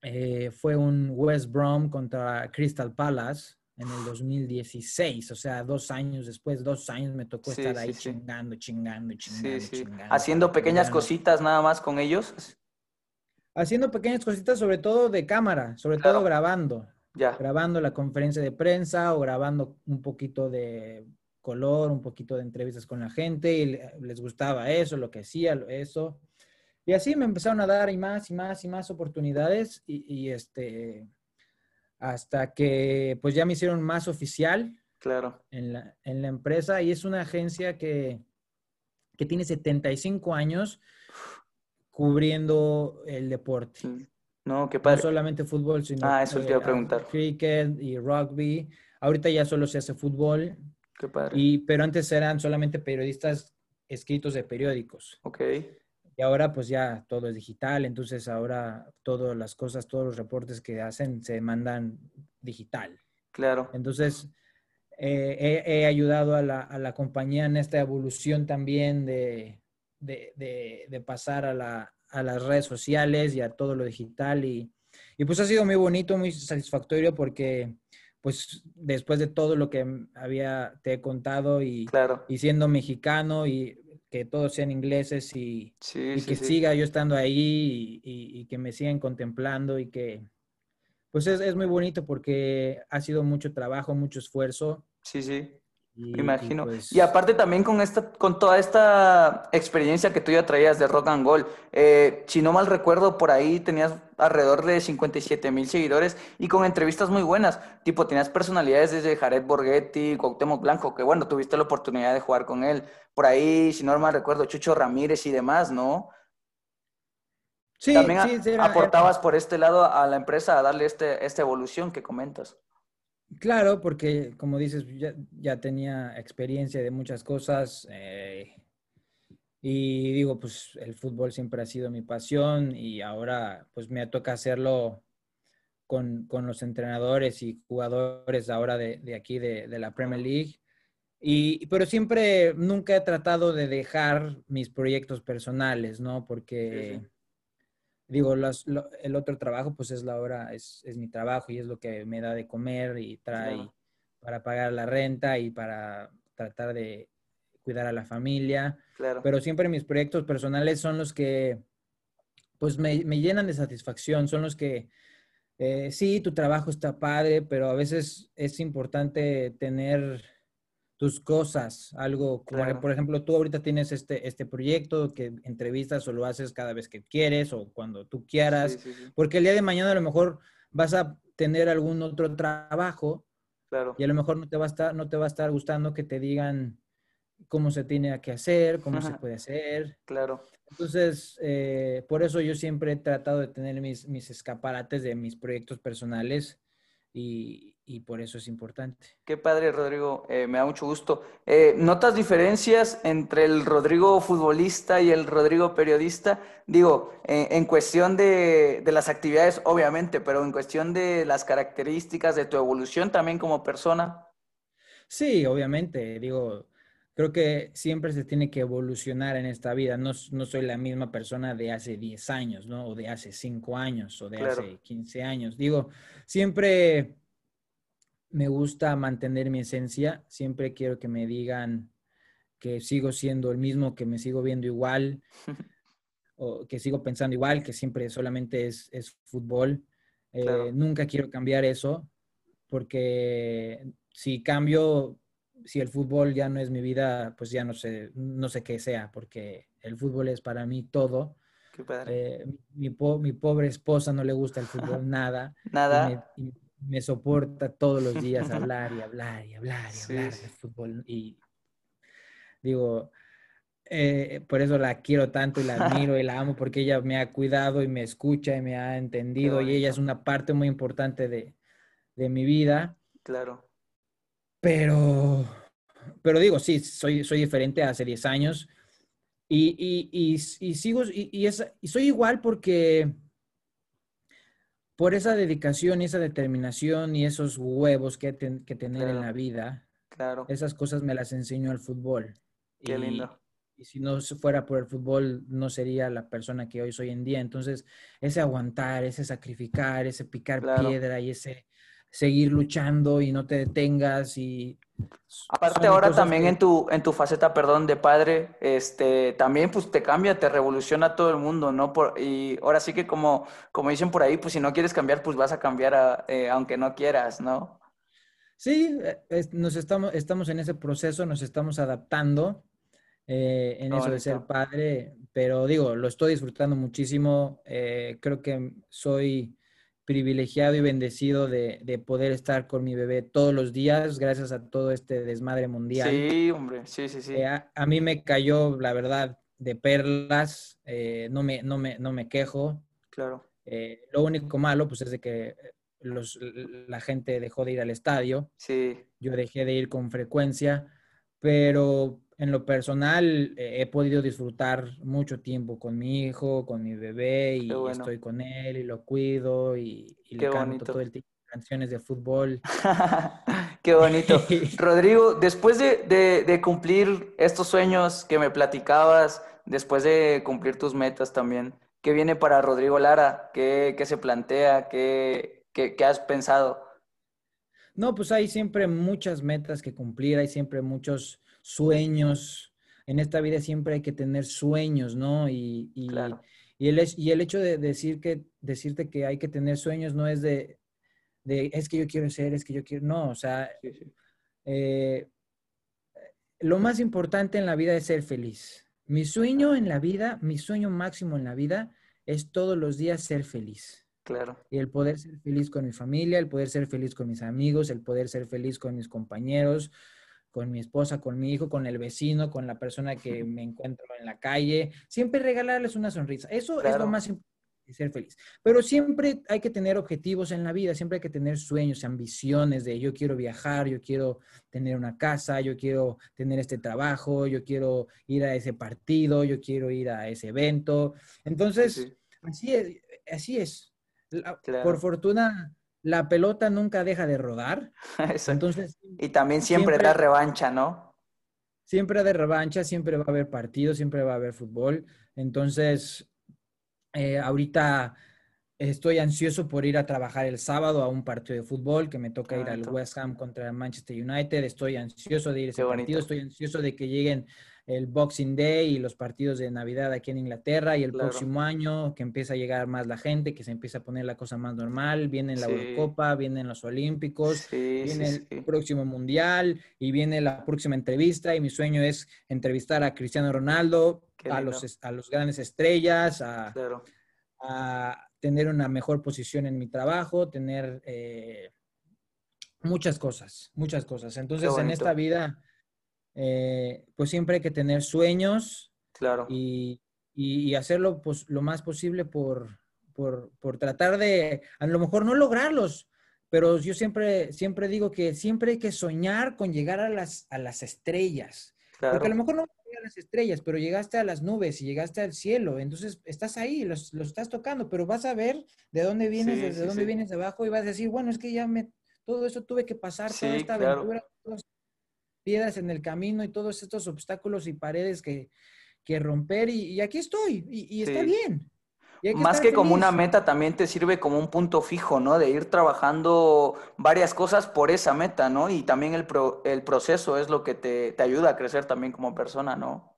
[SPEAKER 2] eh, fue un West Brom contra Crystal Palace en el 2016, o sea, dos años después, dos años me tocó
[SPEAKER 1] Sí,
[SPEAKER 2] estar ahí
[SPEAKER 1] sí.
[SPEAKER 2] chingando, chingando, chingando,
[SPEAKER 1] Sí, sí.
[SPEAKER 2] chingando.
[SPEAKER 1] Haciendo pequeñas cositas nada más con ellos.
[SPEAKER 2] Haciendo pequeñas cositas, sobre todo de cámara, sobre
[SPEAKER 1] Claro.
[SPEAKER 2] todo grabando,
[SPEAKER 1] Ya.
[SPEAKER 2] grabando la conferencia de prensa o grabando un poquito de color, un poquito de entrevistas con la gente y le- les gustaba eso, lo que hacía, eso. Y así me empezaron a dar y más y más y más oportunidades y, y, este, hasta que pues ya me hicieron más oficial
[SPEAKER 1] Claro.
[SPEAKER 2] en la, en la empresa y es una agencia que, que tiene 75 años cubriendo el deporte.
[SPEAKER 1] Sí. No, qué
[SPEAKER 2] No
[SPEAKER 1] padre.
[SPEAKER 2] solamente fútbol, sino
[SPEAKER 1] Ah, eso te iba a
[SPEAKER 2] eh,
[SPEAKER 1] preguntar.
[SPEAKER 2] cricket y rugby. Ahorita ya solo se hace fútbol,
[SPEAKER 1] Qué padre.
[SPEAKER 2] y, pero antes eran solamente periodistas escritos de periódicos.
[SPEAKER 1] Ok.
[SPEAKER 2] Y ahora pues ya todo es digital, entonces ahora todas las cosas, todos los reportes que hacen se mandan digital.
[SPEAKER 1] Claro.
[SPEAKER 2] Entonces, eh, he, he ayudado a la, a la compañía en esta evolución también de, de, de- de pasar a, la- a las redes sociales y a todo lo digital. Y, y pues ha sido muy bonito, muy satisfactorio porque pues después de todo lo que había, te he contado y,
[SPEAKER 1] Claro.
[SPEAKER 2] y siendo mexicano y que todos sean ingleses y,
[SPEAKER 1] Sí,
[SPEAKER 2] y
[SPEAKER 1] sí,
[SPEAKER 2] que
[SPEAKER 1] sí.
[SPEAKER 2] siga yo estando ahí y, y- y que me sigan contemplando y que, pues es, es muy bonito porque ha sido mucho trabajo, mucho esfuerzo.
[SPEAKER 1] Sí, sí.
[SPEAKER 2] Y,
[SPEAKER 1] Me imagino.
[SPEAKER 2] y pues,
[SPEAKER 1] Y aparte también con esta, con toda esta experiencia que tú ya traías de Rock and Gold, eh, si no mal recuerdo, por ahí tenías alrededor de 57 mil seguidores y con entrevistas muy buenas. Tipo, tenías personalidades desde Jared Borghetti, Cuauhtémoc Blanco, que bueno, tuviste la oportunidad de jugar con él. Por ahí, si no mal recuerdo, Chucho Ramírez y demás, ¿no?
[SPEAKER 2] sí,
[SPEAKER 1] También a-
[SPEAKER 2] sí, sí, era-
[SPEAKER 1] aportabas por este lado a la empresa a darle este, esta evolución que comentas.
[SPEAKER 2] Claro, porque como dices, ya, ya tenía experiencia de muchas cosas eh, y digo, pues el fútbol siempre ha sido mi pasión y ahora pues me toca hacerlo con, con los entrenadores y jugadores ahora de, de aquí de, de la Premier League. Y, pero siempre, nunca he tratado de dejar mis proyectos personales, ¿no? Porque,
[SPEAKER 1] Sí, sí.
[SPEAKER 2] Digo, lo- el otro trabajo, pues es la hora, es, es mi trabajo y es lo que me da de comer y trae
[SPEAKER 1] Claro.
[SPEAKER 2] para pagar la renta y para tratar de cuidar a la familia.
[SPEAKER 1] Claro.
[SPEAKER 2] Pero siempre mis proyectos personales son los que, pues, me, me llenan de satisfacción, son los que, eh, sí, tu trabajo está padre, pero a veces es importante tener tus cosas, algo como, por ejemplo, tú ahorita tienes este, este proyecto que entrevistas o lo haces cada vez que quieres o cuando tú quieras, porque el día de mañana a lo mejor vas a tener algún otro trabajo y a lo mejor no te va a estar, no te va a estar gustando que te digan cómo se tiene que hacer, cómo se [laughs] puede hacer.
[SPEAKER 1] Claro.
[SPEAKER 2] Entonces, eh, por eso yo siempre he tratado de tener mis, mis escaparates de mis proyectos personales y, y por eso es importante.
[SPEAKER 1] Qué padre, Rodrigo. Eh, me da mucho gusto. Eh, ¿Notas diferencias entre el Rodrigo futbolista y el Rodrigo periodista? Digo, en cuestión de, de, las actividades, obviamente, pero en cuestión de las características de tu evolución también como persona.
[SPEAKER 2] Sí, obviamente. Digo, creo que siempre se tiene que evolucionar en esta vida. No, no soy la misma persona de hace 10 años, ¿no? O de hace 5 años, o de hace 15 años. Digo, siempre me gusta mantener mi esencia, siempre quiero que me digan que sigo siendo el mismo, que me sigo viendo igual, [laughs] o que sigo pensando igual, que siempre solamente es, fútbol. Eh, nunca quiero cambiar eso, porque si cambio, si el fútbol ya no es mi vida, pues ya no sé, no sé qué sea, porque el fútbol es para mí todo. Eh, mi, pobre esposa no le gusta el fútbol [laughs] nada.
[SPEAKER 1] Nada
[SPEAKER 2] me soporta todos los días [laughs] hablar y hablar y hablar y hablar de fútbol. Y digo, eh, por eso la quiero tanto y la [laughs] admiro y la amo porque ella me ha cuidado y me escucha y me ha entendido y ella es una parte muy importante de, mi vida.
[SPEAKER 1] Claro.
[SPEAKER 2] Pero, pero digo, sí, soy, soy diferente hace 10 años y, y, sigo, y, y soy igual porque por esa dedicación y esa determinación y esos huevos que hay que tener en la vida,
[SPEAKER 1] claro.
[SPEAKER 2] esas cosas me las enseñó el fútbol.
[SPEAKER 1] Qué y, lindo.
[SPEAKER 2] Y si no fuera por el fútbol, no sería la persona que hoy soy en día. Entonces, ese aguantar, ese sacrificar, ese picar piedra y ese seguir luchando y no te detengas y
[SPEAKER 1] Aparte ahora también en tu, en tu faceta, perdón, de padre, este, también pues te cambia, te revoluciona todo el mundo, ¿no? Por, y ahora sí que como, como dicen por ahí, pues si no quieres cambiar, pues vas a cambiar eh, aunque no quieras, ¿no?
[SPEAKER 2] Sí, eh, nos estamos, estamos en ese proceso, nos estamos adaptando eh, en eso de ser padre, pero digo, lo estoy disfrutando muchísimo, creo que soy privilegiado y bendecido de, poder estar con mi bebé todos los días gracias a todo este desmadre mundial.
[SPEAKER 1] Sí, hombre, sí, sí, sí.
[SPEAKER 2] Eh, a, mí me cayó, la verdad, de perlas, eh, no, me, no, me, no me quejo.
[SPEAKER 1] Claro.
[SPEAKER 2] Eh, lo único malo, pues, es de que los, la gente dejó de ir al estadio.
[SPEAKER 1] Sí.
[SPEAKER 2] Yo dejé de ir con frecuencia, pero en lo personal eh, he podido disfrutar mucho tiempo con mi hijo, con mi bebé y estoy con él y lo cuido y, le canto todo el tiempo canciones de fútbol. [laughs]
[SPEAKER 1] Qué bonito. [laughs] Rodrigo, después de, cumplir estos sueños que me platicabas, después de cumplir tus metas también, ¿qué viene para Rodrigo Lara? ¿Qué, se plantea? ¿Qué, qué has pensado?
[SPEAKER 2] No, pues hay siempre muchas metas que cumplir, hay siempre muchos sueños. En esta vida siempre hay que tener sueños, ¿no? Y, y, y, el, y el hecho de decir que, decirte que hay que tener sueños no es de, de es que yo quiero ser, es que yo quiero, no, o sea, eh, lo más importante en la vida es ser feliz. Mi sueño en la vida, mi sueño máximo en la vida es todos los días ser feliz.
[SPEAKER 1] Claro.
[SPEAKER 2] Y el poder ser feliz con mi familia, el poder ser feliz con mis amigos, el poder ser feliz con mis compañeros, con mi esposa, con mi hijo, con el vecino, con la persona que me encuentro en la calle. Siempre regalarles una sonrisa. Eso es lo más importante, ser feliz. Pero siempre hay que tener objetivos en la vida, siempre hay que tener sueños, ambiciones de yo quiero viajar, yo quiero tener una casa, yo quiero tener este trabajo, yo quiero ir a ese partido, yo quiero ir a ese evento. Entonces, así es, así es. Por fortuna, la pelota nunca deja de rodar. [laughs] Entonces,
[SPEAKER 1] y también siempre, da revancha, ¿no?
[SPEAKER 2] Siempre da revancha, siempre va a haber partidos, siempre va a haber fútbol. Entonces, eh, ahorita estoy ansioso por ir a trabajar el sábado a un partido de fútbol que me toca ir al West Ham contra el Manchester United. Estoy ansioso de ir a ese partido, estoy ansioso de que lleguen el Boxing Day y los partidos de Navidad aquí en Inglaterra y el próximo año que empieza a llegar más la gente, que se empieza a poner la cosa más normal, viene la Eurocopa, vienen los Olímpicos, viene el próximo Mundial y viene la próxima entrevista y mi sueño es entrevistar a Cristiano Ronaldo, a los, a los grandes estrellas, a, a, tener una mejor posición en mi trabajo, tener eh, muchas cosas, muchas cosas. Entonces en esta vida eh, pues siempre hay que tener sueños.
[SPEAKER 1] Claro.
[SPEAKER 2] Y, hacerlo pues, lo más posible por, por, tratar de, a lo mejor no lograrlos, pero yo siempre, siempre digo que siempre hay que soñar con llegar a las, a las estrellas. Porque a lo mejor no a las estrellas, pero llegaste a las nubes y llegaste al cielo, entonces estás ahí, los, estás tocando, pero vas a ver de dónde vienes, desde dónde vienes de abajo y vas a decir, bueno, es que ya me, todo eso tuve que pasar, toda esta aventura, piedras en el camino y todos estos obstáculos y paredes que, romper y, aquí estoy y, está bien.
[SPEAKER 1] Más que como una meta, también te sirve como un punto fijo, ¿no? De ir trabajando varias cosas por esa meta, ¿no? Y también el, el proceso es lo que te, te, ayuda a crecer también como persona, ¿no?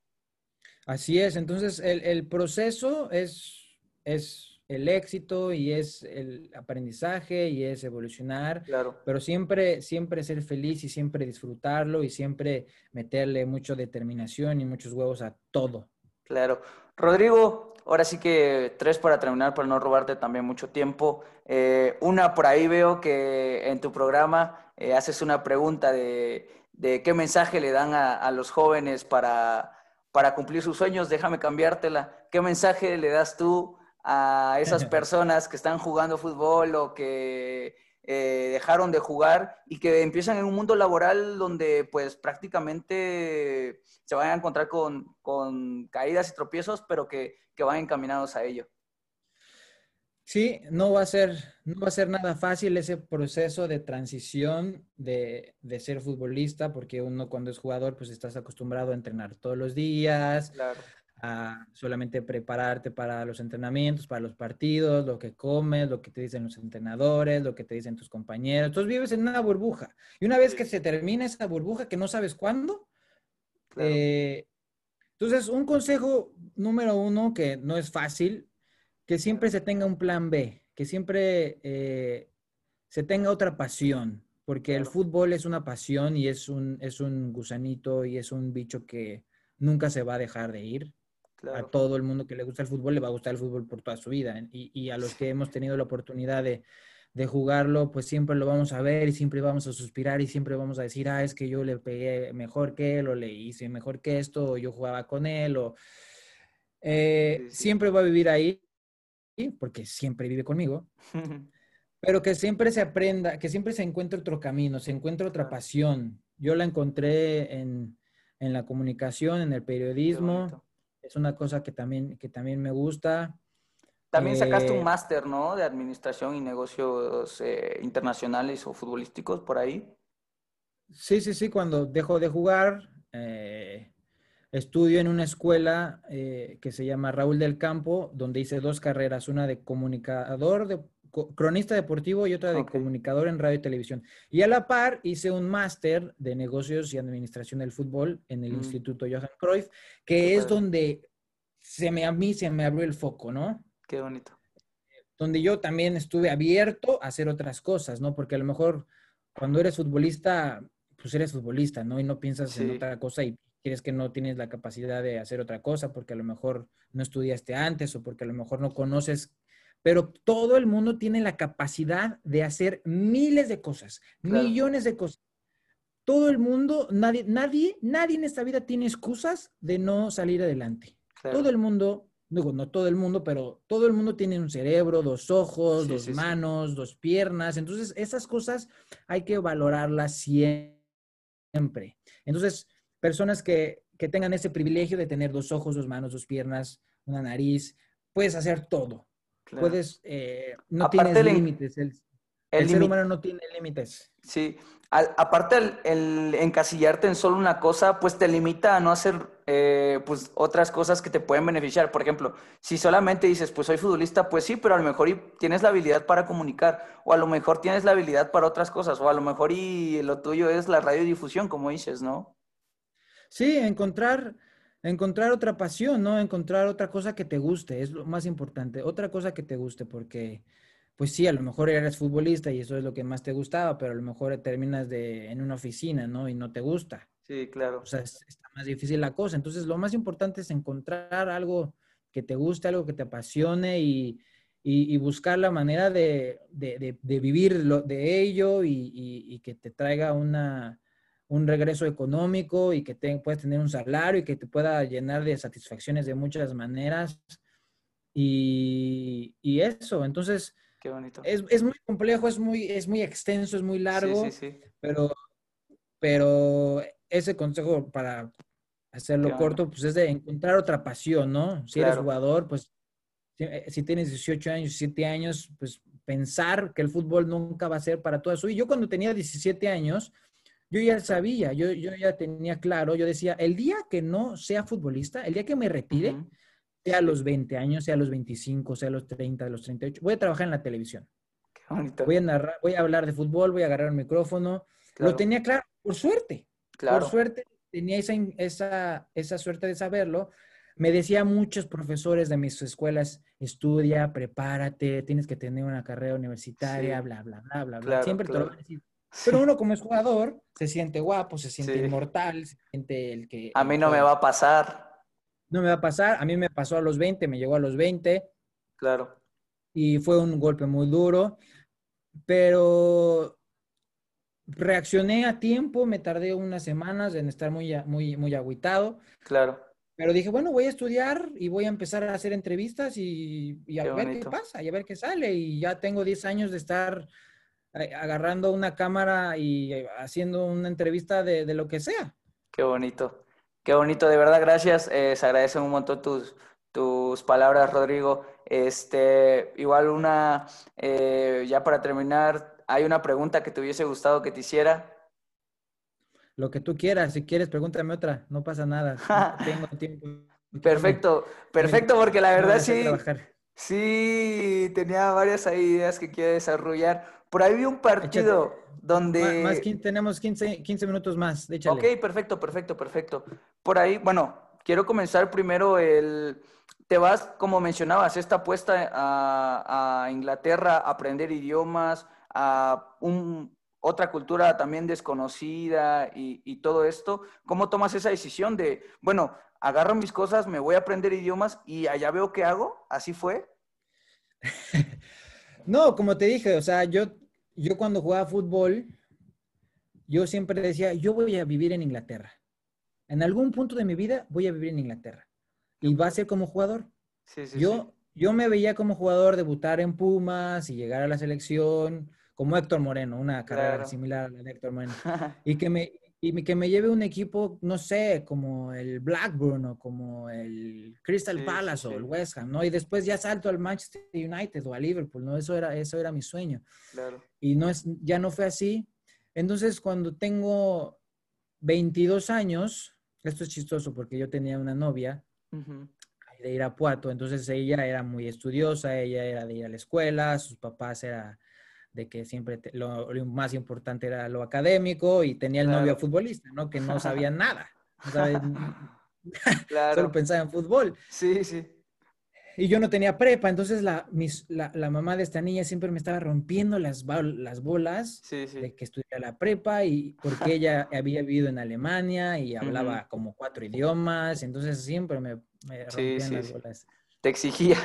[SPEAKER 2] Así es, entonces el, el proceso es, es el éxito y es el aprendizaje y es evolucionar.
[SPEAKER 1] Claro.
[SPEAKER 2] Pero siempre, siempre ser feliz y siempre disfrutarlo y siempre meterle mucho determinación y muchos huevos a todo.
[SPEAKER 1] Claro. Rodrigo, ahora sí que tres para terminar, para no robarte también mucho tiempo. Eh, una, por ahí veo que en tu programa eh, haces una pregunta de, qué mensaje le dan a, a los jóvenes para, para cumplir sus sueños. Déjame cambiártela. ¿Qué mensaje le das tú a esas [laughs] personas que están jugando fútbol o que eh, dejaron de jugar y que empiezan en un mundo laboral donde pues prácticamente se van a encontrar con, caídas y tropiezos, pero que, van encaminados a ello.
[SPEAKER 2] Sí, no va a ser, no va a ser nada fácil ese proceso de transición de, de, ser futbolista, porque uno cuando es jugador, pues estás acostumbrado a entrenar todos los días,
[SPEAKER 1] claro
[SPEAKER 2] a solamente prepararte para los entrenamientos, para los partidos, lo que comes, lo que te dicen los entrenadores, lo que te dicen tus compañeros. Entonces vives en una burbuja. Y una vez que se termina esa burbuja, que no sabes cuándo, eh, entonces un consejo número uno que no es fácil, que siempre se tenga un plan B, que siempre eh, se tenga otra pasión, porque el fútbol es una pasión y es un, es un gusanito y es un bicho que nunca se va a dejar de ir. A todo el mundo que le gusta el fútbol le va a gustar el fútbol por toda su vida. Y, a los que hemos tenido la oportunidad de, jugarlo, pues siempre lo vamos a ver y siempre vamos a suspirar y siempre vamos a decir, ah, es que yo le pegué mejor que él o le hice mejor que esto o yo jugaba con él o... Eh, siempre va a vivir ahí porque siempre vive conmigo. [laughs] pero que siempre se aprenda, que siempre se encuentre otro camino, se encuentre otra pasión. Yo la encontré en, en la comunicación, en el periodismo es una cosa que también, que también me gusta.
[SPEAKER 1] También sacaste un eh, máster, ¿no? De administración y negocios eh, internacionales o futbolísticos por ahí.
[SPEAKER 2] Sí, sí, sí. Cuando dejo de jugar, eh, estudio en una escuela que se llama Raúl del Campo, donde hice dos carreras, una de comunicador de cronista deportivo y otra de comunicador en radio y televisión. Y a la par hice un máster de negocios y administración del fútbol en el mm. Instituto Johan Cruyff, que es donde se me, a mí se me abrió el foco, ¿no?
[SPEAKER 1] Qué bonito.
[SPEAKER 2] Donde yo también estuve abierto a hacer otras cosas, ¿no? Porque a lo mejor cuando eres futbolista, pues eres futbolista, ¿no? Y no piensas en otra cosa y quieres que no tienes la capacidad de hacer otra cosa porque a lo mejor no estudiaste antes o porque a lo mejor no conoces pero todo el mundo tiene la capacidad de hacer miles de cosas, millones de cosas. Todo el mundo, nadie, nadie, nadie en esta vida tiene excusas de no salir adelante. Todo el mundo, digo, no todo el mundo, pero todo el mundo tiene un cerebro, dos ojos, dos manos, dos piernas. Entonces, esas cosas hay que valorarlas siempre. Entonces, personas que, que tengan ese privilegio de tener dos ojos, dos manos, dos piernas, una nariz, puedes hacer todo. Puedes, eh, no tienes límites. El, ser humano no tiene límites.
[SPEAKER 1] Sí. aparte, el, encasillarte en solo una cosa, pues te limita a no hacer eh, pues, otras cosas que te pueden beneficiar. Por ejemplo, si solamente dices, pues soy futbolista, pues sí, pero a lo mejor tienes la habilidad para comunicar, o a lo mejor tienes la habilidad para otras cosas, o a lo mejor y lo tuyo es la radiodifusión, como dices, ¿no?
[SPEAKER 2] Sí, encontrar encontrar otra pasión, ¿no? Encontrar otra cosa que te guste, es lo más importante, otra cosa que te guste, porque, pues sí, a lo mejor eres futbolista y eso es lo que más te gustaba, pero a lo mejor terminas de, en una oficina, ¿no? Y no te gusta.
[SPEAKER 1] Sí, claro.
[SPEAKER 2] O sea, está más difícil la cosa. Entonces, lo más importante es encontrar algo que te guste, algo que te apasione y, buscar la manera de, vivir lo, de ello y que te traiga una un regreso económico y que te, puedas tener un salario y que te pueda llenar de satisfacciones de muchas maneras. Y, eso, entonces,
[SPEAKER 1] Qué bonito.
[SPEAKER 2] Es, muy complejo, es muy, es muy extenso, es muy largo, sí, sí, sí. Pero, pero ese consejo para hacerlo corto, pues es de encontrar otra pasión, ¿no? Si eres jugador, pues eh, si, tienes 18 años, 17 años, pues pensar que el fútbol nunca va a ser para toda su vida. Yo cuando tenía 17 años, yo ya sabía, yo, yo ya tenía claro, yo decía, el día que no sea futbolista, el día que me retire, sea a los 20 años, sea a los 25, sea a los 30, a los 38, voy a trabajar en la televisión. Qué bonito. Voy a narrar, voy a hablar de fútbol, voy a agarrar el micrófono. Lo tenía claro, por suerte. Claro. Por suerte tenía esa, esa, esa suerte de saberlo. Me decían muchos profesores de mis escuelas, estudia, prepárate, tienes que tener una carrera universitaria, bla, bla, bla, bla, bla. Siempre te lo van a decir. Pero uno como es jugador, se siente guapo, se siente inmortal, se siente el que...
[SPEAKER 1] A mí no me va a pasar.
[SPEAKER 2] No me va a pasar. A mí me pasó a los 20, me llegó a los 20.
[SPEAKER 1] Claro.
[SPEAKER 2] Y fue un golpe muy duro. Pero reaccioné a tiempo, me tardé unas semanas en estar muy, muy, muy agüitado.
[SPEAKER 1] Claro.
[SPEAKER 2] Pero dije, bueno, voy a estudiar y voy a empezar a hacer entrevistas y, a ver qué pasa y a ver qué sale. Y ya tengo 10 años de estar agarrando una cámara y eh, haciendo una entrevista de, lo que sea.
[SPEAKER 1] Qué bonito, qué bonito, de verdad, gracias. Eh, se agradecen un montón tus, tus palabras, Rodrigo. Este, igual una, ya para terminar, ¿hay una pregunta que te hubiese gustado que te hiciera?
[SPEAKER 2] Lo que tú quieras, si quieres, pregúntame otra, no pasa nada. [laughs] tengo tiempo.
[SPEAKER 1] Perfecto, perfecto, porque la verdad sí, sí tenía varias ideas que quiero desarrollar. Por ahí vi un partido donde...
[SPEAKER 2] Más, tenemos 15, 15, minutos más,
[SPEAKER 1] Ok, perfecto, perfecto, perfecto. Por ahí, bueno, quiero comenzar primero el... Te vas, como mencionabas, esta apuesta a, Inglaterra, a aprender idiomas, a un, otra cultura también desconocida y, y, todo esto. ¿Cómo tomas esa decisión de, bueno, agarro mis cosas, me voy a aprender idiomas y allá veo qué hago? ¿Así fue? [laughs]
[SPEAKER 2] No, como te dije, o sea, yo, yo cuando jugaba fútbol, yo siempre decía, yo voy a vivir en Inglaterra. En algún punto de mi vida voy a vivir en Inglaterra. Y va a ser como jugador. yo, yo me veía como jugador debutar en Pumas y llegar a la selección, como Héctor Moreno, una carrera similar a la de Héctor Moreno. [laughs] y que me, y que me lleve un equipo, no sé, como el Blackburn o como el Crystal Palace o el West Ham, ¿no? Y después ya salto al Manchester United o a Liverpool, ¿no? Eso era, eso era mi sueño.
[SPEAKER 1] Claro.
[SPEAKER 2] Y no es, ya no fue así. Entonces, cuando tengo 22 años, esto es chistoso porque yo tenía una novia de Irapuato, entonces ella era muy estudiosa, ella era de ir a la escuela, sus papás eran de que siempre lo, más importante era lo académico y tenía el novio futbolista, ¿no? Que no sabía [laughs] nada. [laughs] claro. Solo pensaba en fútbol.
[SPEAKER 1] Sí, sí.
[SPEAKER 2] Y yo no tenía prepa, entonces la, la, mamá de esta niña siempre me estaba rompiendo las, las bolas de que estudiara la prepa y porque ella [laughs] había vivido en Alemania y hablaba como cuatro idiomas, entonces siempre me, me rompían las bolas.
[SPEAKER 1] Te exigía.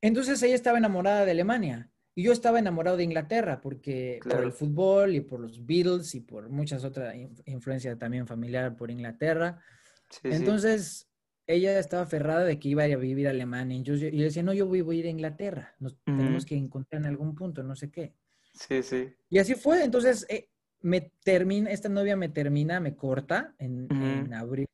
[SPEAKER 2] Entonces ella estaba enamorada de Alemania y yo estaba enamorado de Inglaterra porque por el fútbol y por los Beatles y por muchas otras influencias también familiar por Inglaterra. Entonces, ella estaba aferrada de que iba a ir a vivir a Alemania. Y yo, yo, decía, no, yo voy, a ir a Inglaterra. Nos tenemos que encontrar en algún punto, no sé qué.
[SPEAKER 1] Sí, sí.
[SPEAKER 2] Y así fue. Entonces, eh, me termina, esta novia me termina, me corta en, en abril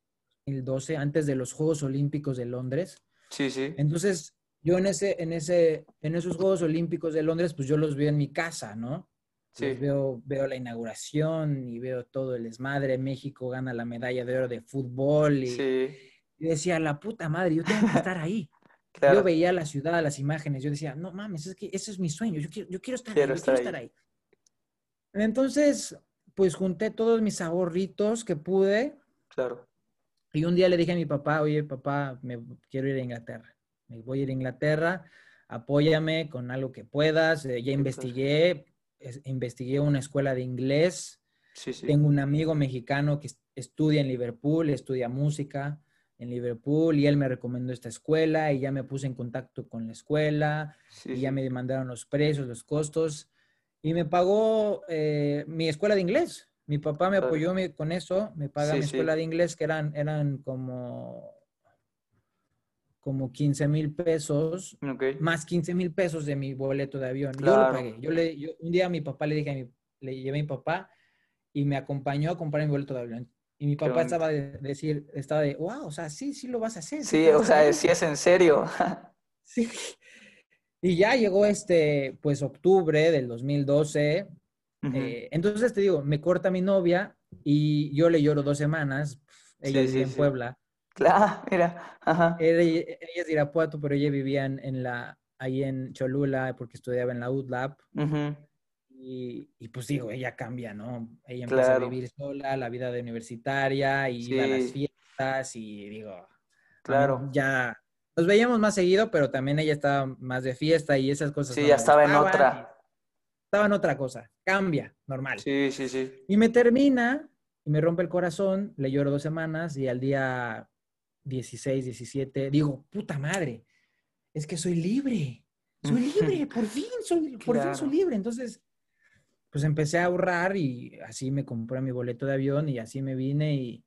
[SPEAKER 2] 2012, antes de los Juegos Olímpicos de Londres.
[SPEAKER 1] Sí, sí.
[SPEAKER 2] Entonces, yo en ese, en ese, en esos Juegos Olímpicos de Londres, pues yo los veo en mi casa, ¿no? Sí. veo, veo la inauguración y veo todo el desmadre. México gana la medalla de oro de fútbol y, sí. y decía, la puta madre, yo tengo que estar ahí. [laughs] Yo veía la ciudad, las imágenes, yo decía, no mames, es que ese es mi sueño, yo quiero, yo quiero estar ahí, yo quiero estar ahí. Entonces, pues junté todos mis ahorritos que pude.
[SPEAKER 1] Claro.
[SPEAKER 2] Y un día le dije a mi papá, oye, papá, me quiero ir a Inglaterra. Me voy a ir a Inglaterra, apóyame con algo que puedas. Eh, ya investigué, investigué una escuela de inglés. Tengo un amigo mexicano que estudia en Liverpool, estudia música en Liverpool y él me recomendó esta escuela y ya me puse en contacto con la escuela y ya me demandaron los precios, los costos y me pagó eh, mi escuela de inglés. Mi papá me apoyó con eso, me paga mi escuela de inglés, que eran, eran como, como 15 mil pesos, más 15 mil pesos de mi boleto de avión. Yo lo pagué. Yo le, un día a mi papá le dije, a mi, le llevé a mi papá y me acompañó a comprar mi boleto de avión. Y mi papá estaba de decir, estaba de, wow, o sea, sí, sí lo vas a hacer.
[SPEAKER 1] Sí, o sea, sí es en serio. [laughs]
[SPEAKER 2] sí. Y ya llegó este, pues, octubre del 2012. Eh, entonces te digo, me corta mi novia y yo le lloro dos semanas. Ella vive en Puebla.
[SPEAKER 1] Claro, mira. Ajá.
[SPEAKER 2] Ella, es de Irapuato, pero ella vivía en, la, ahí en Cholula porque estudiaba en la UTLAB. y, y, pues digo, ella cambia, ¿no? Ella empieza a vivir sola, la vida de universitaria, y a las fiestas, y digo,
[SPEAKER 1] claro.
[SPEAKER 2] Ya nos veíamos más seguido, pero también ella estaba más de fiesta y esas cosas.
[SPEAKER 1] Sí, ya estaba en otra.
[SPEAKER 2] Estaba en otra cosa. Cambia, normal.
[SPEAKER 1] Sí, sí, sí.
[SPEAKER 2] Y me termina y me rompe el corazón. Le lloro dos semanas y al día 16, 17, digo, puta madre, es que soy libre. Soy libre, por fin soy, por fin soy libre. Entonces, pues empecé a ahorrar y así me compré mi boleto de avión y así me vine y,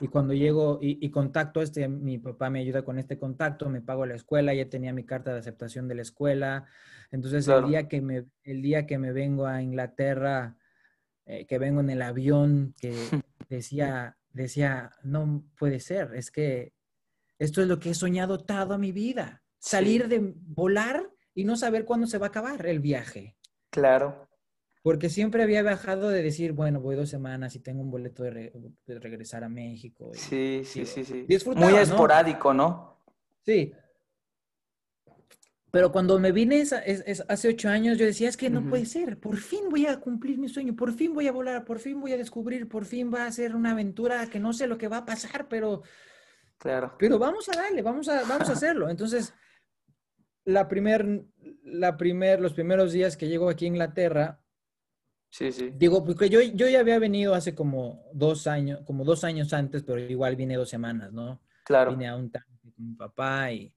[SPEAKER 2] y cuando llego y, contacto este, mi papá me ayuda con este contacto, me pago la escuela, ya tenía mi carta de aceptación de la escuela. Entonces el, día que me, el día que me vengo a Inglaterra, eh, que vengo en el avión, que [laughs] decía, decía, no puede ser, es que esto es lo que he soñado toda mi vida. Salir de volar y no saber cuándo se va a acabar el viaje.
[SPEAKER 1] Claro.
[SPEAKER 2] Porque siempre había bajado de decir, bueno, voy dos semanas y tengo un boleto de, regresar a México.
[SPEAKER 1] sí, sí, sí, sí. Muy esporádico, ¿no?
[SPEAKER 2] Sí. Pero cuando me vine hace ocho años, yo decía, es que no puede ser, por fin voy a cumplir mi sueño, por fin voy a volar, por fin voy a descubrir, por fin va a ser una aventura que no sé lo que va a pasar, pero...
[SPEAKER 1] Claro.
[SPEAKER 2] Pero vamos a darle, vamos a, vamos a hacerlo. Entonces, la primer, la primer, los primeros días que llego aquí a Inglaterra,
[SPEAKER 1] Sí, sí.
[SPEAKER 2] Digo, porque yo, yo ya había venido hace como dos años, como dos años antes, pero igual vine dos semanas, ¿no?
[SPEAKER 1] Claro.
[SPEAKER 2] Vine a un tanque con mi papá y...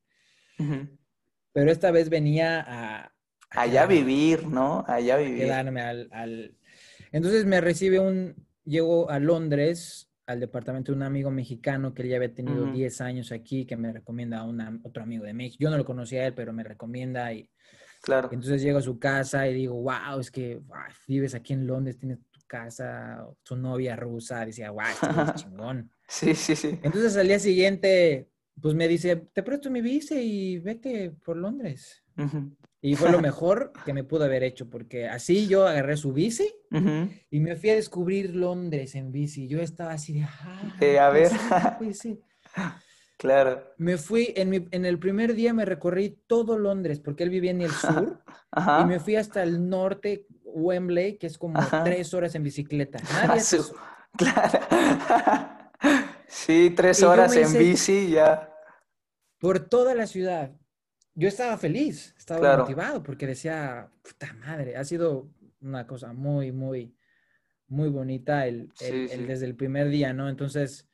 [SPEAKER 2] Pero esta vez venía a...
[SPEAKER 1] Allá vivir, ¿no? Allá vivir.
[SPEAKER 2] Quedarme al, Entonces me recibe un... Llego a Londres, al departamento de un amigo mexicano que él ya había tenido 10 años aquí, que me recomienda a una, otro amigo de México. Yo no lo conocía a él, pero me recomienda y
[SPEAKER 1] Claro.
[SPEAKER 2] Entonces llego a su casa y digo, wow, es que vives aquí en Londres, tienes tu casa, tu novia rusa. Decía, wow, es [laughs] chingón.
[SPEAKER 1] sí, sí, sí.
[SPEAKER 2] Entonces al día siguiente, pues me dice, te presto mi bici y vete por Londres. Y fue lo [laughs] mejor que me pudo haber hecho, porque así yo agarré su bici y me fui a descubrir Londres en bici. Yo estaba así de, ah,
[SPEAKER 1] eh, a ver. [laughs] Claro.
[SPEAKER 2] Me fui, en, mi, en el primer día me recorrí todo Londres, porque él vivía en el sur, [laughs] y me fui hasta el norte, Wembley, que es como tres horas en bicicleta. Nadie
[SPEAKER 1] Claro. sí, tres horas en bici ya.
[SPEAKER 2] Por toda la ciudad. Yo estaba feliz, estaba motivado, porque decía, puta madre, ha sido una cosa muy, muy, muy bonita el, desde el primer día, ¿no? Entonces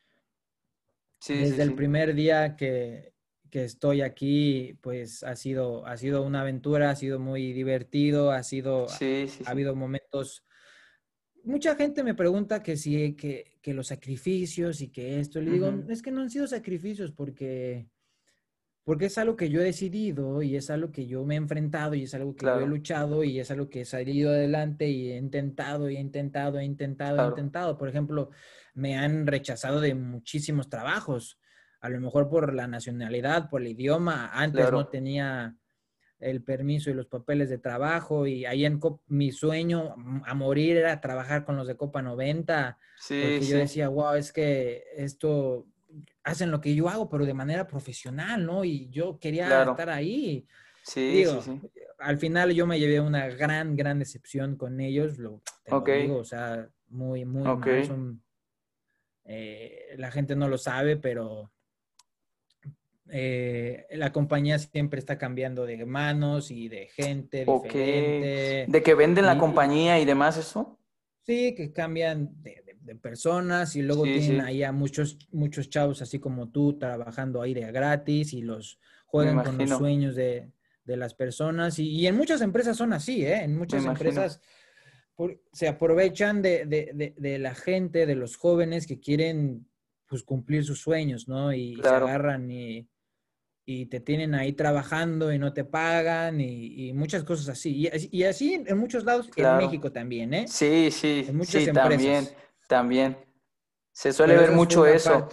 [SPEAKER 2] desde el primer día que, estoy aquí, pues ha sido, ha sido una aventura, ha sido muy divertido, ha sido, ha, habido momentos. Mucha gente me pregunta que si, que, que los sacrificios y que esto, le digo, es que no han sido sacrificios porque, porque es algo que yo he decidido y es algo que yo me he enfrentado y es algo que yo he luchado y es algo que he salido adelante y he intentado y he intentado, he intentado, he intentado. Por ejemplo, me han rechazado de muchísimos trabajos, a lo mejor por la nacionalidad, por el idioma. Antes no tenía el permiso y los papeles de trabajo y ahí en mi sueño a morir era trabajar con los de Copa 90. Sí, porque yo decía, wow, es que esto hacen lo que yo hago, pero de manera profesional, ¿no? Y yo quería estar ahí.
[SPEAKER 1] Sí, sí, sí,
[SPEAKER 2] Al final yo me llevé una gran, gran decepción con ellos, lo, te digo, o sea, muy, muy eh, la gente no lo sabe, pero eh, la compañía siempre está cambiando de manos y de gente diferente.
[SPEAKER 1] ¿De que venden la compañía y demás eso?
[SPEAKER 2] Sí, que cambian de, personas y luego tienen ahí a muchos, muchos chavos así como tú trabajando ahí de gratis y los juegan con los sueños de, las personas. Y, en muchas empresas son así, ¿eh? En muchas empresas se aprovechan de, la gente, de los jóvenes que quieren pues cumplir sus sueños, ¿no? Y se agarran y y te tienen ahí trabajando y no te pagan y, muchas cosas así. Y, así en muchos lados, en México también, ¿eh?
[SPEAKER 1] Sí, sí, en muchas sí, también, también. Se suele ver mucho eso.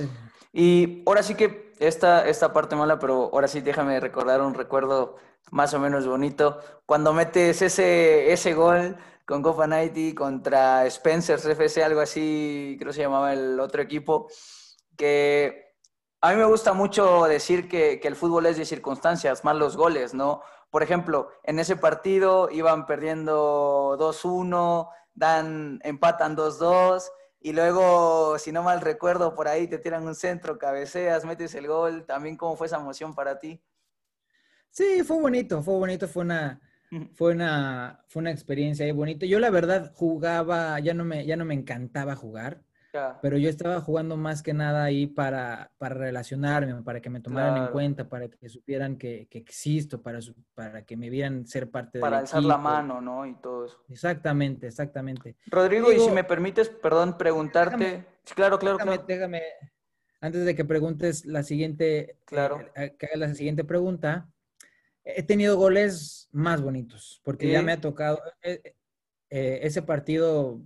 [SPEAKER 1] Y ahora sí que esta, esta parte mala, pero ahora sí déjame recordar un recuerdo más o menos bonito. Cuando metes ese, ese gol con Copa Nighty contra Spencer's FC, algo así, creo que se llamaba el otro equipo, que a mí me gusta mucho decir que, el fútbol es de circunstancias, más los goles, ¿no? Por ejemplo, en ese partido iban perdiendo 2-1, dan, empatan 2-2 y luego, si no mal recuerdo, por ahí te tiran un centro, cabeceas, metes el gol. También, ¿cómo fue esa emoción para ti?
[SPEAKER 2] Sí, fue bonito, fue bonito, fue una, fue una, fue una experiencia ahí bonita. Yo la verdad jugaba, ya no me, ya no me encantaba jugar. Pero yo estaba jugando más que nada ahí para, para relacionarme, para que me tomaran en cuenta, para que supieran que, que existo, para, para que me vieran ser parte
[SPEAKER 1] de Para alzar la mano, ¿no? Y todo eso.
[SPEAKER 2] Exactamente, exactamente.
[SPEAKER 1] Rodrigo, y si me permites, perdón, preguntarte. claro, claro,
[SPEAKER 2] déjame,
[SPEAKER 1] claro.
[SPEAKER 2] Déjame, antes de que preguntes la siguiente,
[SPEAKER 1] claro.
[SPEAKER 2] Eh, que haga la siguiente pregunta, he tenido goles más bonitos, porque ya me ha tocado. Eh, eh, ese partido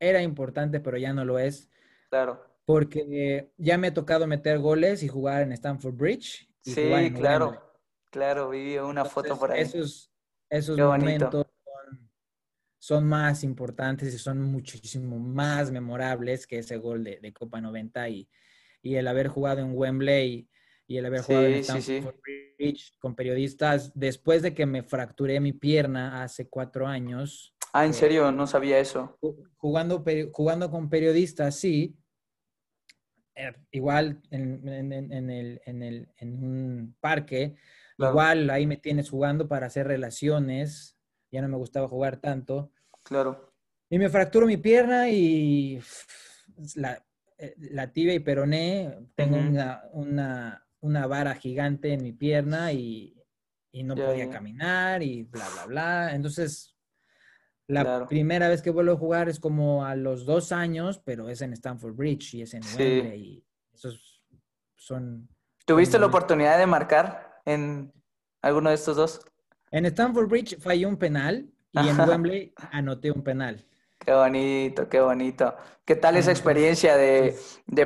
[SPEAKER 2] era importante, pero ya no lo es.
[SPEAKER 1] Claro.
[SPEAKER 2] Porque ya me ha tocado meter goles y jugar en Stamford Bridge.
[SPEAKER 1] sí, claro. Claro, vi una foto por ahí.
[SPEAKER 2] Esos, esos momentos son, más importantes y son muchísimo más memorables que ese gol de, Copa 90 y, y, el haber jugado en Wembley y, el haber jugado en Stamford Bridge con periodistas después de que me fracturé mi pierna hace cuatro años
[SPEAKER 1] Ah, ¿en serio? No sabía eso.
[SPEAKER 2] Jugando, jugando con periodistas, sí. Eh, igual en, el, en, un parque, igual ahí me tienes jugando para hacer relaciones. Ya no me gustaba jugar tanto.
[SPEAKER 1] Claro.
[SPEAKER 2] Y me fracturo mi pierna y la, eh, la tibia y peroné. Tengo una, vara gigante en mi pierna y, no podía caminar y bla, bla, bla. Entonces la primera vez que vuelvo a jugar es como a los dos años, pero es en Stanford Bridge y es en Wembley. Y esos son.
[SPEAKER 1] ¿Tuviste la oportunidad de marcar en alguno de estos dos?
[SPEAKER 2] En Stanford Bridge fallé un penal y en Wembley anoté un penal.
[SPEAKER 1] Qué bonito, qué bonito. ¿Qué tal esa experiencia de,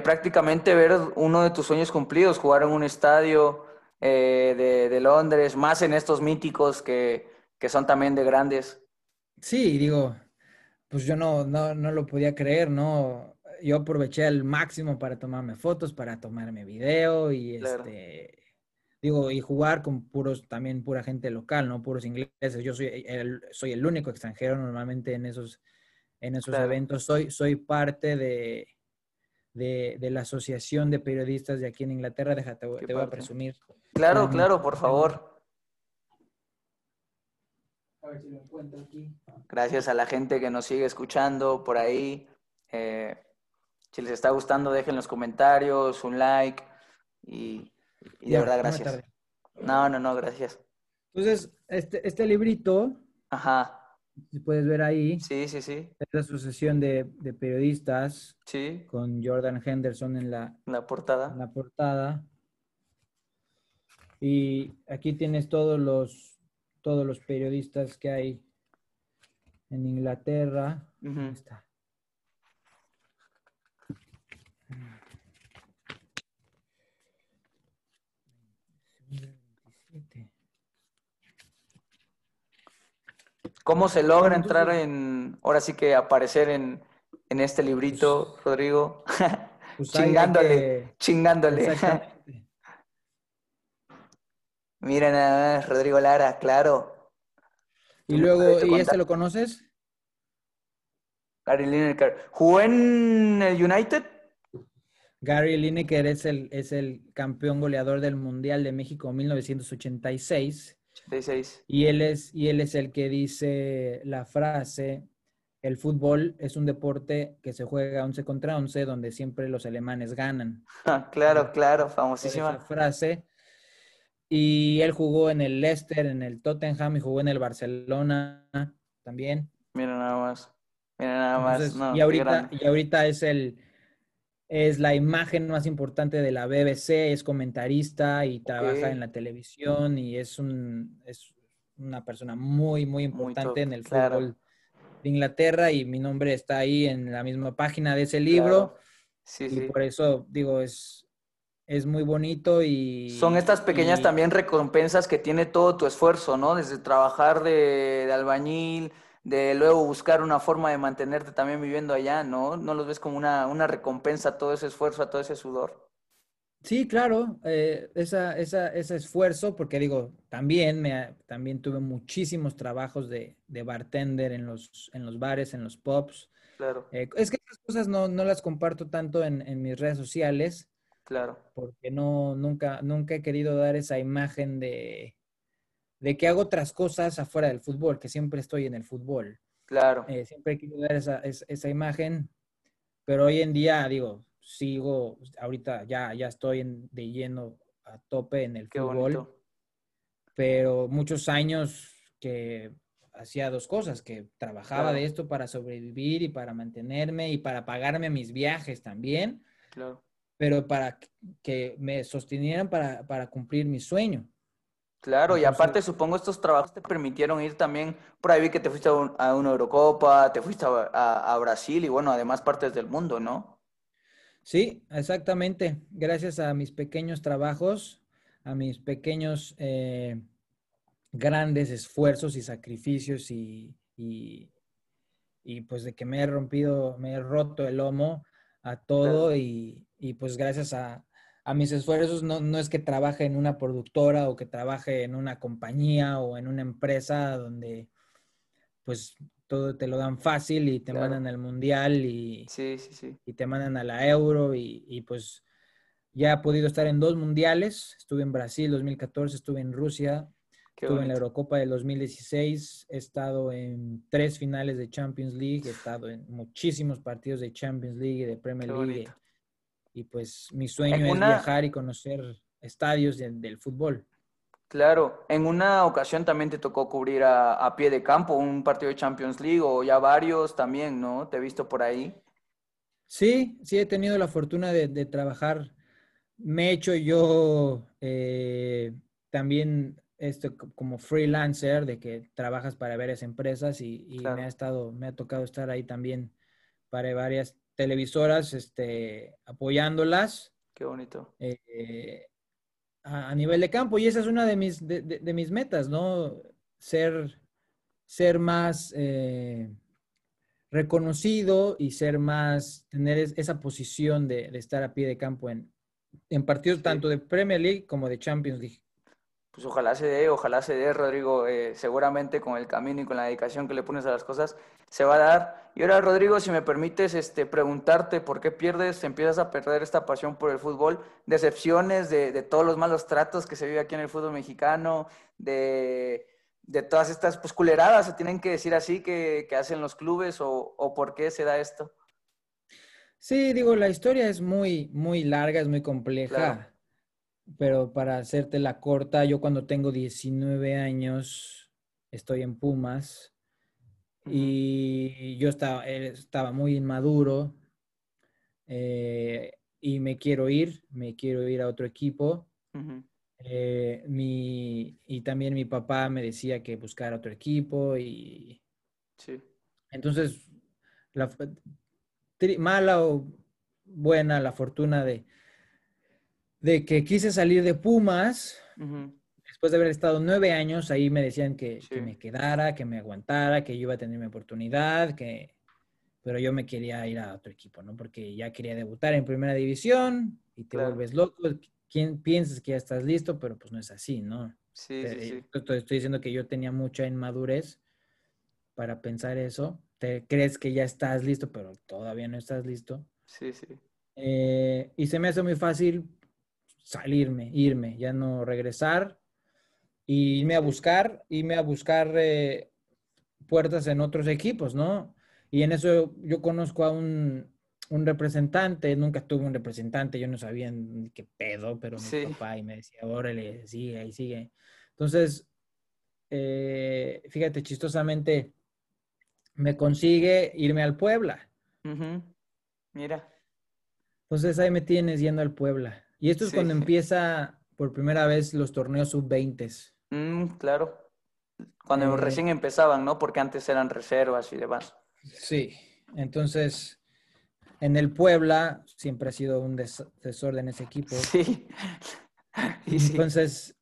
[SPEAKER 1] prácticamente ver uno de tus sueños cumplidos, jugar en un estadio eh, de, Londres, más en estos míticos que, que son también de grandes?
[SPEAKER 2] Sí, digo, pues yo no, no, no lo podía creer, ¿no? Yo aproveché al máximo para tomarme fotos, para tomarme video y este, digo, y jugar con puros, también pura gente local, ¿no? Puros ingleses. Yo soy el, soy el único extranjero normalmente en esos, en esos eventos. Soy, soy parte de, de, la Asociación de Periodistas de aquí en Inglaterra. Déjate, te voy a presumir.
[SPEAKER 1] Claro, claro, por favor.
[SPEAKER 2] A ver si lo encuentro aquí.
[SPEAKER 1] Gracias a la gente que nos sigue escuchando por ahí. Eh, si les está gustando, dejen los comentarios, un like y, de verdad gracias. No, no, no, gracias.
[SPEAKER 2] Entonces, este, este librito,
[SPEAKER 1] Ajá.
[SPEAKER 2] si puedes ver ahí,
[SPEAKER 1] sí, sí, sí.
[SPEAKER 2] es la asociación de, periodistas
[SPEAKER 1] sí.
[SPEAKER 2] con Jordan Henderson en la,
[SPEAKER 1] la portada.
[SPEAKER 2] En la portada. Y aquí tienes todos los todos los periodistas que hay en Inglaterra. está.
[SPEAKER 1] ¿Cómo se logra entrar en, ahora sí que aparecer en, este librito, pues, Rodrigo? [laughs] Pues chingándole, chingándole. [laughs] Mira nada más, Rodrigo Lara, claro.
[SPEAKER 2] Y luego, ¿y este lo conoces?
[SPEAKER 1] Gary Lineker. ¿Jugó en el United?
[SPEAKER 2] Gary Lineker es el, es el campeón goleador del Mundial de México 1986. 86. Y él, es, y él es el que dice la frase, el fútbol es un deporte que se juega 11 contra 11, donde siempre los alemanes ganan. [laughs]
[SPEAKER 1] claro, claro, famosísima
[SPEAKER 2] frase. Y él jugó en el Leicester, en el Tottenham y jugó en el Barcelona también.
[SPEAKER 1] Mira nada más. Mira nada más.
[SPEAKER 2] y, ahorita, y ahorita es el es la imagen más importante de la BBC, es comentarista y trabaja en la televisión y es un es una persona muy muy importante en el fútbol de Inglaterra y mi nombre está ahí en la misma página de ese libro. Sí, y por eso digo es es muy bonito y...
[SPEAKER 1] Son estas pequeñas también recompensas que tiene todo tu esfuerzo, ¿no? Desde trabajar de, albañil, de luego buscar una forma de mantenerte también viviendo allá, ¿no? ¿No los ves como una, una recompensa a todo ese esfuerzo, a todo ese sudor?
[SPEAKER 2] Sí, claro, eh, esa, ese esfuerzo, porque digo, también, me, también tuve muchísimos trabajos de, de bartender en los, en los bares, en los pubs.
[SPEAKER 1] Claro.
[SPEAKER 2] Eh, es que esas cosas no, no, las comparto tanto en, en mis redes sociales,
[SPEAKER 1] Claro.
[SPEAKER 2] Porque no, nunca, nunca he querido dar esa imagen de, de que hago otras cosas afuera del fútbol, que siempre estoy en el fútbol.
[SPEAKER 1] Claro.
[SPEAKER 2] Eh, siempre he querido dar esa, esa, imagen, pero hoy en día, digo, sigo, ahorita ya, ya estoy en, de lleno a tope en el fútbol. Pero muchos años que hacía dos cosas, que trabajaba de esto para sobrevivir y para mantenerme y para pagarme mis viajes también.
[SPEAKER 1] Claro
[SPEAKER 2] pero para que me sostenieran para, cumplir mi sueño.
[SPEAKER 1] Claro, y aparte supongo estos trabajos te permitieron ir también, por ahí vi que te fuiste a, una Eurocopa, te fuiste a, Brasil y bueno, además partes del mundo, ¿no?
[SPEAKER 2] Sí, exactamente. Gracias a mis pequeños trabajos, a mis pequeños eh, grandes esfuerzos y sacrificios y, y, pues de que me he rompido, me he roto el lomo a todo y, y pues gracias a, mis esfuerzos no, no, es que trabaje en una productora o que trabaje en una compañía o en una empresa donde pues todo te lo dan fácil y te mandan al mundial y, y te mandan a la euro y, pues ya he podido estar en dos mundiales, estuve en Brasil 2014, estuve en Rusia, estuve en la Eurocopa del 2016, he estado en tres finales de Champions League, he estado en muchísimos partidos de Champions League y de Premier League y pues mi sueño es viajar y conocer estadios del fútbol.
[SPEAKER 1] Claro, en una ocasión también te tocó cubrir a, pie de campo un partido de Champions League o ya varios también, ¿no? Te he visto por ahí.
[SPEAKER 2] Sí, sí he tenido la fortuna de, trabajar. Me he hecho yo eh, también esto como freelancer, de que trabajas para varias empresas y, me ha estado, me ha tocado estar ahí también para varias televisoras este, apoyándolas.
[SPEAKER 1] Qué bonito.
[SPEAKER 2] Eh, a, nivel de campo. Y esa es una de mis, de, mis metas, ¿no? Ser, ser más eh, reconocido y ser más, tener esa posición de, estar a pie de campo en, en partidos tanto de Premier League como de Champions League.
[SPEAKER 1] Pues ojalá se dé, ojalá se dé, Rodrigo. Eh, seguramente con el camino y con la dedicación que le pones a las cosas se va a dar. Y ahora, Rodrigo, si me permites este, preguntarte por qué pierdes, empiezas a perder esta pasión por el fútbol, decepciones de, todos los malos tratos que se vive aquí en el fútbol mexicano, de, todas estas pues, culeradas, se tienen que decir así, que, hacen los clubes o, por qué se da esto.
[SPEAKER 2] Sí, digo, la historia es muy, muy larga, es muy compleja pero para hacerte la corta, yo cuando tengo 19 años estoy en Pumas y yo estaba, estaba muy inmaduro eh, y me quiero ir, me quiero ir a otro equipo. Eh, y también mi papá me decía que buscara otro equipo y
[SPEAKER 1] sí.
[SPEAKER 2] entonces la, mala o buena la fortuna de, de que quise salir de Pumas. Después de haber estado nueve años, ahí me decían que, me quedara, que me aguantara, que yo iba a tener mi oportunidad, que... pero yo me quería ir a otro equipo, ¿no? Porque ya quería debutar en primera división y te vuelves loco. ¿Quién piensas que ya estás listo? Pero pues no es así, ¿no?
[SPEAKER 1] Sí, sí, sí.
[SPEAKER 2] Estoy, estoy diciendo que yo tenía mucha inmadurez para pensar eso. Te crees que ya estás listo, pero todavía no estás listo.
[SPEAKER 1] Sí, sí.
[SPEAKER 2] Eh, y se me hace muy fácil salirme, irme, ya no regresar y irme a buscar, irme a buscar eh, puertas en otros equipos, ¿no? Y en eso yo conozco a un, un representante, nunca tuve un representante, yo no sabía ni qué pedo, pero mi papá y me decía, órale, sigue, ahí sigue. Entonces, eh, fíjate, chistosamente, me consigue irme al Puebla.
[SPEAKER 1] Mira.
[SPEAKER 2] Entonces ahí me tienes yendo al Puebla. Y esto es cuando empieza por primera vez los torneos sub-20.
[SPEAKER 1] Mm, claro. Cuando eh, recién empezaban, ¿no? Porque antes eran reservas y demás.
[SPEAKER 2] Sí. Entonces, en el Puebla siempre ha sido un desorden ese equipo. [laughs] [laughs]
[SPEAKER 1] Sí.
[SPEAKER 2] Entonces,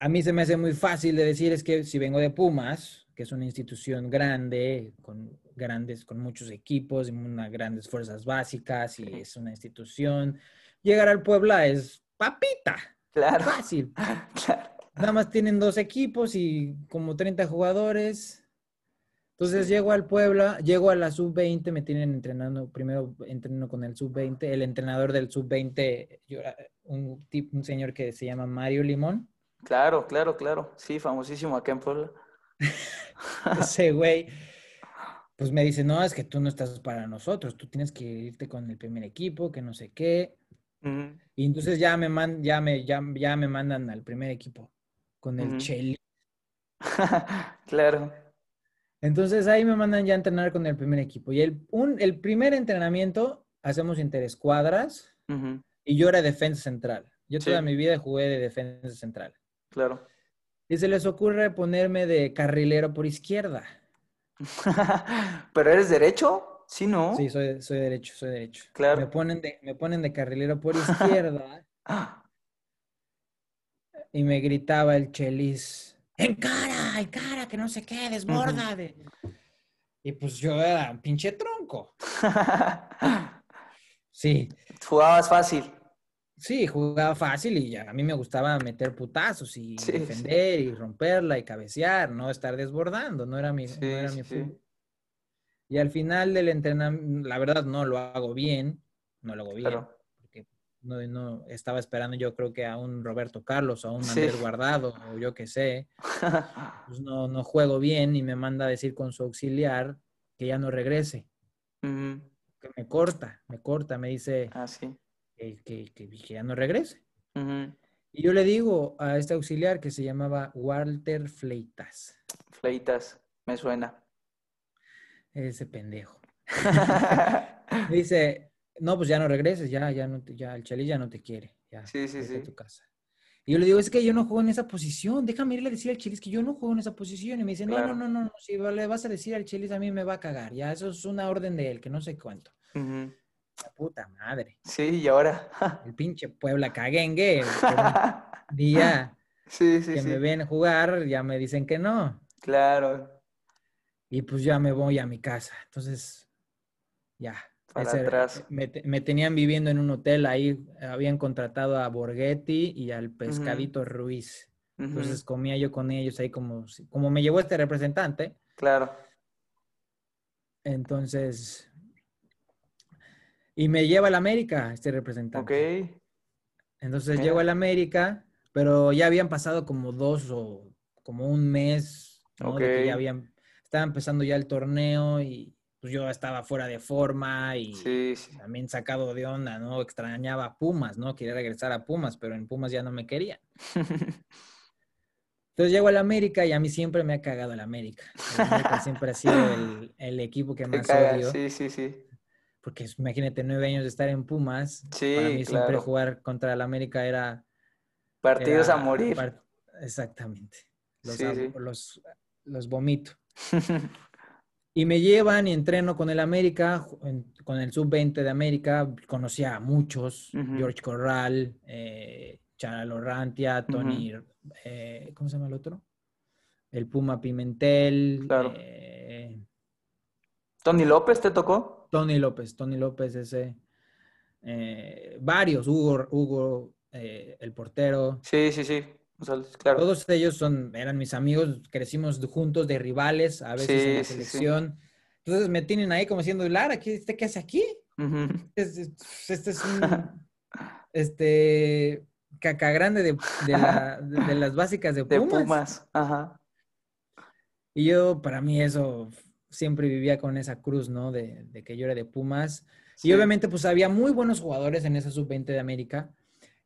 [SPEAKER 2] a mí se me hace muy fácil de decir es que si vengo de Pumas, que es una institución grande, con grandes, con muchos equipos y unas grandes fuerzas básicas y es una institución, llegar al Puebla es papita.
[SPEAKER 1] Claro.
[SPEAKER 2] Fácil. [laughs] Nada más tienen dos equipos y como 30 jugadores. Entonces llego al Puebla, llego a la sub-20, me tienen entrenando, primero entreno con el sub-20, el entrenador del sub-20, un, un señor que se llama Mario Limón.
[SPEAKER 1] Claro, claro, claro. Sí, famosísimo acá en Puebla. [laughs]
[SPEAKER 2] Ese güey, pues me dice, no, es que tú no estás para nosotros, tú tienes que irte con el primer equipo, que no sé qué. Y entonces ya me, man, ya, me, ya, me mandan al primer equipo con el uh [laughs]
[SPEAKER 1] claro.
[SPEAKER 2] Entonces ahí me mandan ya a entrenar con el primer equipo. Y el, un, el primer entrenamiento hacemos interescuadras y yo era defensa central. Yo toda mi vida jugué de defensa central.
[SPEAKER 1] Claro.
[SPEAKER 2] Y se les ocurre ponerme de carrilero por izquierda. [laughs]
[SPEAKER 1] ¿Pero eres derecho? Sí, ¿no?
[SPEAKER 2] Sí, soy, soy derecho, soy derecho.
[SPEAKER 1] Claro.
[SPEAKER 2] Me ponen de, me ponen de carrilero por [laughs] izquierda. y me gritaba el chelis en cara, en cara, que no sé qué, desborda. Y pues yo era un pinche tronco. [laughs] sí.
[SPEAKER 1] Jugabas fácil.
[SPEAKER 2] Sí, jugaba fácil y ya, a mí me gustaba meter putazos y defender y romperla y cabecear, no estar desbordando, no era mi, no era mi Y al final del entrenamiento, la verdad no lo hago bien, no lo hago bien no, no estaba esperando yo creo que a un Roberto Carlos, a un Andrés Guardado o yo qué sé. [laughs] Pues no, no juego bien y me manda a decir con su auxiliar que ya no regrese. Que me corta, me corta, me dice
[SPEAKER 1] ah,
[SPEAKER 2] que, que, ya no regrese. Y yo le digo a este auxiliar que se llamaba Walter Fleitas.
[SPEAKER 1] Fleitas, me suena.
[SPEAKER 2] Ese pendejo. [laughs] dice, no, pues ya no regreses, ya, ya, no ya el Cheli ya no te quiere. Ya,
[SPEAKER 1] sí, sí, sí.
[SPEAKER 2] tu casa. Y yo le digo, es que yo no juego en esa posición, déjame irle a decir al Chelis que yo no juego en esa posición. Y me dice, no, no, no, no, si le vas a decir al Chelis a mí me va a cagar, ya, eso es una orden de él, que no sé cuánto. La puta madre.
[SPEAKER 1] Sí, y ahora. [laughs]
[SPEAKER 2] el pinche Puebla caguengue. [laughs] día
[SPEAKER 1] sí, sí,
[SPEAKER 2] que me ven jugar, ya me dicen que no.
[SPEAKER 1] Claro.
[SPEAKER 2] Y pues ya me voy a mi casa. Entonces, ya, me, tenían viviendo en un hotel, ahí habían contratado a Borghetti y al Pescadito Ruiz. Entonces comía yo con ellos ahí como, como me llevó este representante.
[SPEAKER 1] Claro.
[SPEAKER 2] Entonces, y me lleva al América este representante.
[SPEAKER 1] Ok.
[SPEAKER 2] Entonces llego al América, pero ya habían pasado como dos o como un mes, ¿no? ya habían, estaba empezando ya el torneo y, pues yo estaba fuera de forma y también sacado de onda, ¿no? Extrañaba a Pumas, ¿no? Quería regresar a Pumas, pero en Pumas ya no me querían. [laughs] Entonces llego al América y a mí siempre me ha cagado el América. El América siempre ha sido el, equipo que más odio.
[SPEAKER 1] Sí, sí, sí.
[SPEAKER 2] Porque imagínate nueve años de estar en Pumas. Sí, para mí siempre jugar contra el América era...
[SPEAKER 1] Partidos a morir.
[SPEAKER 2] Exactamente. Los, los, los vomito. [laughs] Y me llevan y entreno con el América, con el sub-20 de América. Conocí a muchos, George Corral, eh, Rantia, Tony, eh, ¿cómo se llama el otro? El Puma Pimentel.
[SPEAKER 1] Claro. Eh, ¿Tony López te tocó?
[SPEAKER 2] Tony López, Tony López ese. Eh, varios, Hugo, Hugo el portero.
[SPEAKER 1] Sí, sí, sí.
[SPEAKER 2] Todos ellos son, eran mis amigos, crecimos juntos de rivales, a veces en la selección. Entonces me tienen ahí como diciendo, Lara, ¿qué, ¿qué hace aquí? este, este es un [laughs] este caca grande de, de, las básicas de [laughs] Pumas. De Pumas, ajá. Y yo, para mí, eso siempre vivía con esa cruz, ¿no? De, que yo era de Pumas. Y obviamente, pues había muy buenos jugadores en esa sub-20 de América.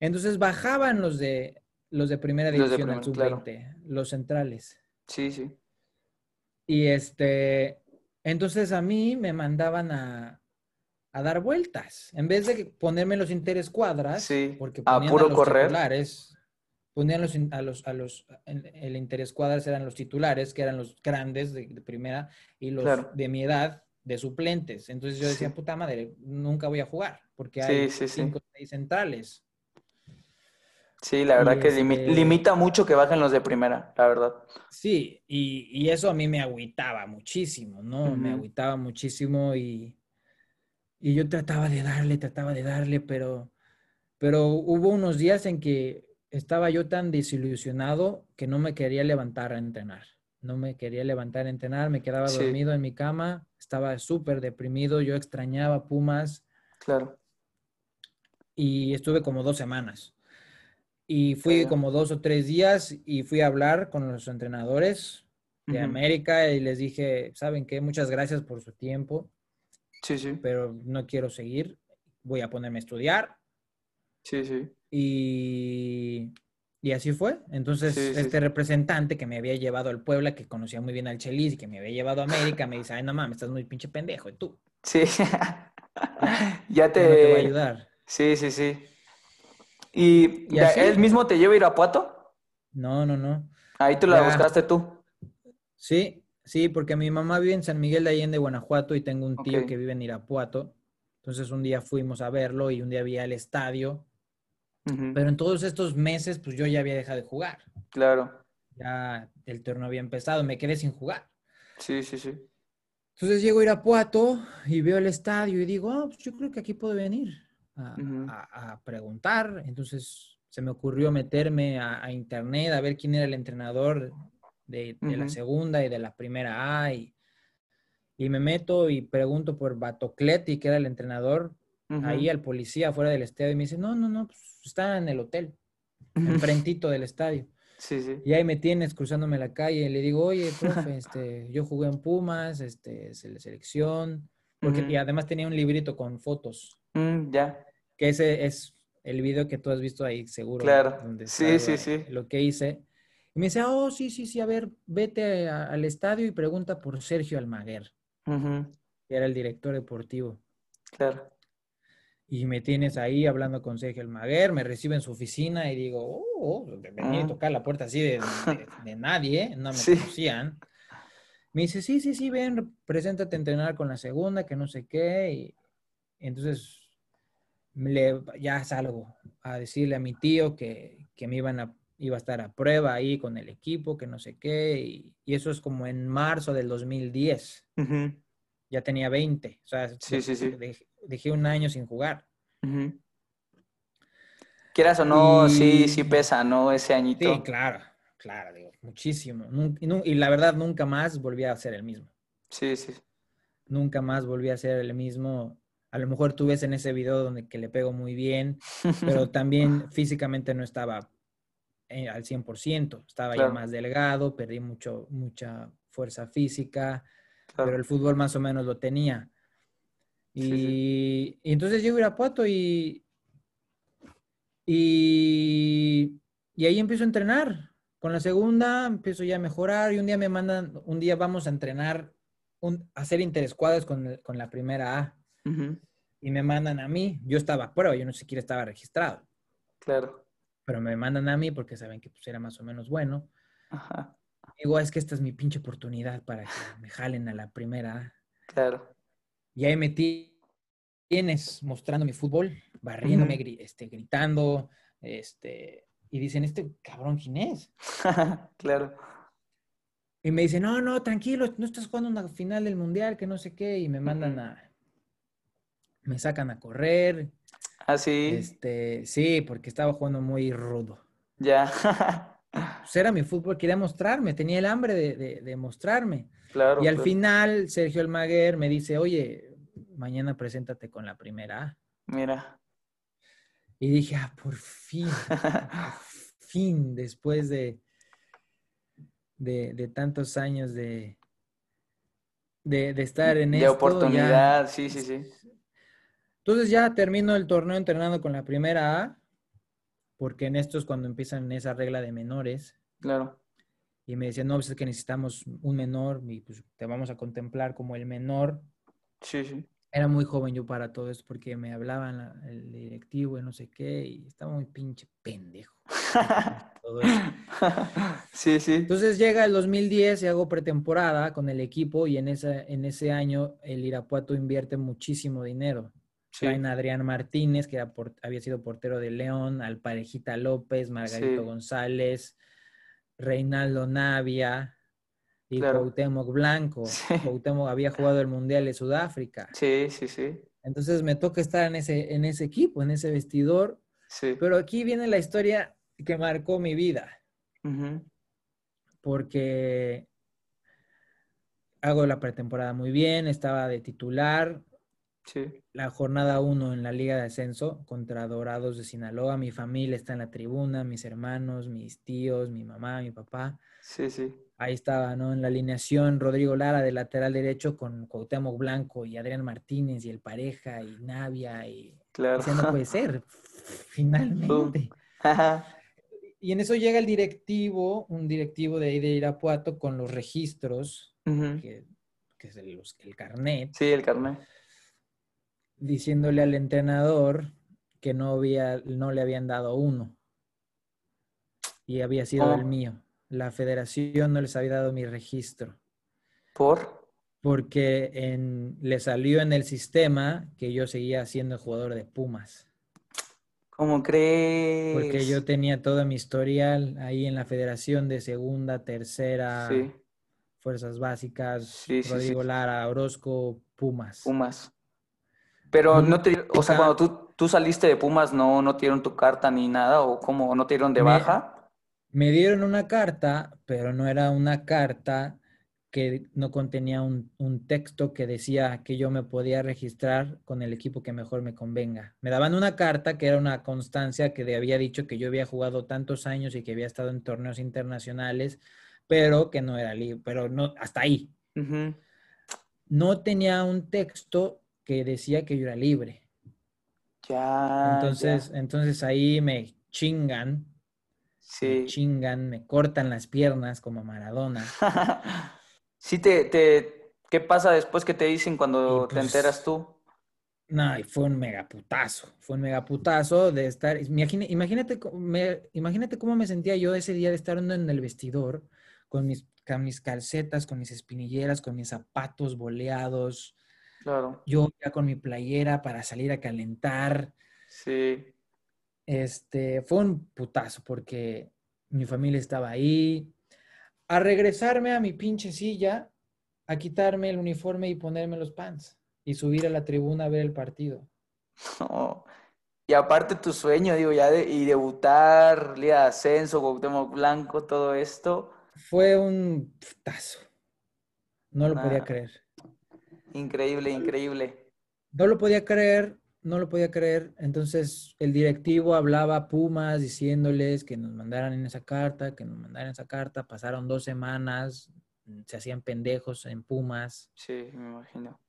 [SPEAKER 2] Entonces bajaban los de los de primera división al sub-20, los centrales.
[SPEAKER 1] Sí, sí.
[SPEAKER 2] Y este, entonces a mí me mandaban a, a dar vueltas. En vez de ponerme los interescuadras, porque ponían a, puro los correr. titulares, ponían los, a los, a los, el interescuadras eran los titulares, que eran los grandes de, primera, y los de mi edad, de suplentes. Entonces yo decía, puta madre, nunca voy a jugar, porque hay cinco o seis centrales.
[SPEAKER 1] Sí, la verdad que este limita mucho que bajen los de primera, la verdad.
[SPEAKER 2] Sí, y, eso a mí me agüitaba muchísimo, ¿no? Me agüitaba muchísimo y, y yo trataba de darle, trataba de darle, pero, pero hubo unos días en que estaba yo tan desilusionado que no me quería levantar a entrenar. No me quería levantar a entrenar, me quedaba dormido en mi cama, estaba súper deprimido, yo extrañaba Pumas.
[SPEAKER 1] Claro.
[SPEAKER 2] Y estuve como dos semanas. Y fui como dos o tres días y fui a hablar con los entrenadores de América y les dije, ¿saben qué? Muchas gracias por su tiempo.
[SPEAKER 1] Sí, sí.
[SPEAKER 2] Pero no quiero seguir. Voy a ponerme a estudiar.
[SPEAKER 1] Sí, sí.
[SPEAKER 2] Y, y así fue. Entonces, este representante que me había llevado al Puebla, que conocía muy bien al Chelis y que me había llevado a América, me dice, ay, no mames, estás muy pinche pendejo. ¿Y tú?
[SPEAKER 1] Sí. [laughs] ya te...
[SPEAKER 2] te voy a ayudar.
[SPEAKER 1] Sí, sí, sí. ¿Y, él mismo te lleva a Irapuato?
[SPEAKER 2] No, no, no.
[SPEAKER 1] Ahí tú la buscaste tú.
[SPEAKER 2] Sí, sí, porque mi mamá vive en San Miguel de Allende, Guanajuato, y tengo un tío que vive en Irapuato. Entonces un día fuimos a verlo y un día vi al estadio. Pero en todos estos meses, pues yo ya había dejado de jugar.
[SPEAKER 1] Claro.
[SPEAKER 2] Ya el torneo había empezado, me quedé sin jugar.
[SPEAKER 1] Sí, sí, sí.
[SPEAKER 2] Entonces llego a Irapuato y veo el estadio y digo, oh, pues yo creo que aquí puedo venir a, preguntar. Entonces se me ocurrió meterme a, internet a ver quién era el entrenador de, la segunda y de la primera A. Y, me meto y pregunto por Batocleti, que era el entrenador, ahí al policía fuera del estadio. Y me dice, no, no, no, pues está en el hotel, [laughs] enfrentito del estadio.
[SPEAKER 1] Sí, sí.
[SPEAKER 2] Y ahí me tienes cruzándome la calle y le digo, oye, profe, [laughs] este, yo jugué en Pumas, este, selección, porque, y además tenía un librito con fotos.
[SPEAKER 1] Mm, ya.
[SPEAKER 2] Que ese es el video que tú has visto ahí, seguro.
[SPEAKER 1] Claro. sí, sí, sí.
[SPEAKER 2] Lo que hice. Y me dice, oh, sí, sí, sí, a ver, vete al estadio y pregunta por Sergio Almaguer, que era el director deportivo.
[SPEAKER 1] Claro.
[SPEAKER 2] Y me tienes ahí hablando con Sergio Almaguer, me recibe en su oficina y digo, oh, oh venía a ah. tocar la puerta así de, [laughs] nadie, no me conocían. Me dice, sí, sí, sí, ven, preséntate a entrenar con la segunda, que no sé qué. Y entonces le, ya salgo a decirle a mi tío que, me iban a, iba a estar a prueba ahí con el equipo, que no sé qué, y, eso es como en marzo del 2010. Ya tenía 20, o sea, Dejé, un año sin jugar.
[SPEAKER 1] Quieras o no, sí, sí pesa, ¿no? Ese añito.
[SPEAKER 2] Sí, claro, claro, digo, muchísimo. Y, y la verdad, nunca más volví a ser el mismo.
[SPEAKER 1] Sí, sí.
[SPEAKER 2] Nunca más volví a ser el mismo a lo mejor tú ves en ese video donde que le pego muy bien, [laughs] pero también físicamente no estaba eh, al 100%, estaba ya más delgado, perdí mucho, mucha fuerza física, pero el fútbol más o menos lo tenía. Y, entonces llego a Irapuato y, y, y ahí empiezo a entrenar. Con la segunda empiezo ya a mejorar y un día me mandan, un día vamos a entrenar, un, a hacer interescuadras con, con la primera A y me mandan a mí. Yo estaba a prueba, yo no siquiera estaba registrado.
[SPEAKER 1] Claro.
[SPEAKER 2] Pero me mandan a mí porque saben que pues, era más o menos bueno. Ajá. Digo, es que esta es mi pinche oportunidad para que me jalen a la primera.
[SPEAKER 1] Claro.
[SPEAKER 2] Y ahí me tienes mostrando mi fútbol, barriéndome, este, gritando, este, y dicen, este cabrón, ¿quién es? [laughs]
[SPEAKER 1] claro.
[SPEAKER 2] Y me dicen, no, no, tranquilo, no estás jugando una final del mundial, que no sé qué, y me mandan a, me sacan a correr.
[SPEAKER 1] ¿Ah, sí?
[SPEAKER 2] Este, sí, porque estaba jugando muy rudo.
[SPEAKER 1] Ya. [laughs]
[SPEAKER 2] pues era mi fútbol, quería mostrarme, tenía el hambre de, mostrarme.
[SPEAKER 1] Claro.
[SPEAKER 2] Y al final, Sergio Almaguer me dice, oye, mañana preséntate con la primera A.
[SPEAKER 1] Mira.
[SPEAKER 2] Y dije, ah, por fin, por [laughs] fin, después de, de, tantos años de, de, estar en
[SPEAKER 1] De oportunidad, sí, sí, sí.
[SPEAKER 2] Entonces ya termino el torneo entrenando con la primera A, porque en esto es cuando empiezan esa regla de menores.
[SPEAKER 1] Claro.
[SPEAKER 2] Y me decían, no, pues es que necesitamos un menor y pues te vamos a contemplar como el menor.
[SPEAKER 1] Sí, sí
[SPEAKER 2] era muy joven yo para todo esto porque me hablaban el directivo y no sé qué y estaba muy pinche pendejo. [laughs]
[SPEAKER 1] Sí, sí.
[SPEAKER 2] Entonces llega el 2010 y hago pretemporada con el equipo y en, esa, en ese año el Irapuato invierte muchísimo dinero. Sí. Traen a Adrián Martínez, que había sido portero de León, al Parejita López, Margarito González, Reinaldo Navia, y claro. Blanco. Sí. había jugado el Mundial de Sudáfrica.
[SPEAKER 1] Sí, sí, sí.
[SPEAKER 2] Entonces me toca estar en ese, en ese equipo, en ese vestidor.
[SPEAKER 1] Sí.
[SPEAKER 2] Pero aquí viene la historia que marcó mi vida. Porque hago la pretemporada muy bien, estaba de titular.
[SPEAKER 1] Sí.
[SPEAKER 2] La jornada 1 en la Liga de Ascenso contra Dorados de Sinaloa. Mi familia está en la tribuna, mis hermanos, mis tíos, mi mamá, mi papá.
[SPEAKER 1] Sí, sí
[SPEAKER 2] ahí estaba, ¿no? En la alineación Rodrigo Lara de lateral derecho con Cuauhtémoc Blanco y Adrián Martínez y el Pareja y Navia y...
[SPEAKER 1] Claro.
[SPEAKER 2] no puede ser, [laughs] finalmente. y en eso llega el directivo, un directivo de ahí de Irapuato con los registros, que, es el, el carnet.
[SPEAKER 1] Sí, el carnet.
[SPEAKER 2] Diciéndole al entrenador que no, había, no le habían dado uno. Y había sido el mío la federación no les había dado mi registro.
[SPEAKER 1] ¿Por?
[SPEAKER 2] Porque en, le salió en el sistema que yo seguía siendo jugador de Pumas.
[SPEAKER 1] ¿Cómo crees?
[SPEAKER 2] Porque yo tenía todo mi historial ahí en la federación de segunda, tercera, fuerzas básicas, Rodrigo Lara, Orozco, Pumas.
[SPEAKER 1] Pumas. Pero no te, o sea, cuando tú, tú saliste de Pumas, no, no te dieron tu carta ni nada, o cómo, no te dieron de baja.
[SPEAKER 2] Me dieron una carta, pero no era una carta que no contenía un, texto que decía que yo me podía registrar con el equipo que mejor me convenga. Me daban una carta que era una constancia que había dicho que yo había jugado tantos años y que había estado en torneos internacionales, pero que no era libre, pero no, hasta ahí. No tenía un texto que decía que yo era libre.
[SPEAKER 1] Ya.
[SPEAKER 2] Entonces, entonces ahí me chingan me chingan, me cortan las piernas como Maradona. [laughs]
[SPEAKER 1] sí, te, te, ¿qué pasa después que te dicen cuando te pues, enteras tú?
[SPEAKER 2] No, y fue un megaputazo, fue un megaputazo de estar, imagínate, imagínate, imagínate cómo me sentía yo ese día de estar en el vestidor con mis, con mis calcetas, con mis espinilleras, con mis zapatos boleados.
[SPEAKER 1] Claro.
[SPEAKER 2] Yo ya con mi playera para salir a calentar.
[SPEAKER 1] Sí.
[SPEAKER 2] Este, fue un putazo porque mi familia estaba ahí. A regresarme a mi pinche silla, a quitarme el uniforme y ponerme los pants y subir a la tribuna a ver el partido. [laughs]
[SPEAKER 1] Y aparte tu sueño, digo, ya de, y debutar, Liga de Ascenso, Cuauhtémoc Blanco, todo esto.
[SPEAKER 2] Fue un putazo. No lo podía creer.
[SPEAKER 1] Increíble, increíble.
[SPEAKER 2] No lo podía creer no lo podía creer. Entonces el directivo hablaba a Pumas diciéndoles que nos mandaran en esa carta, que nos mandaran esa carta. Pasaron dos semanas, se hacían pendejos en Pumas.
[SPEAKER 1] Sí, me imagino.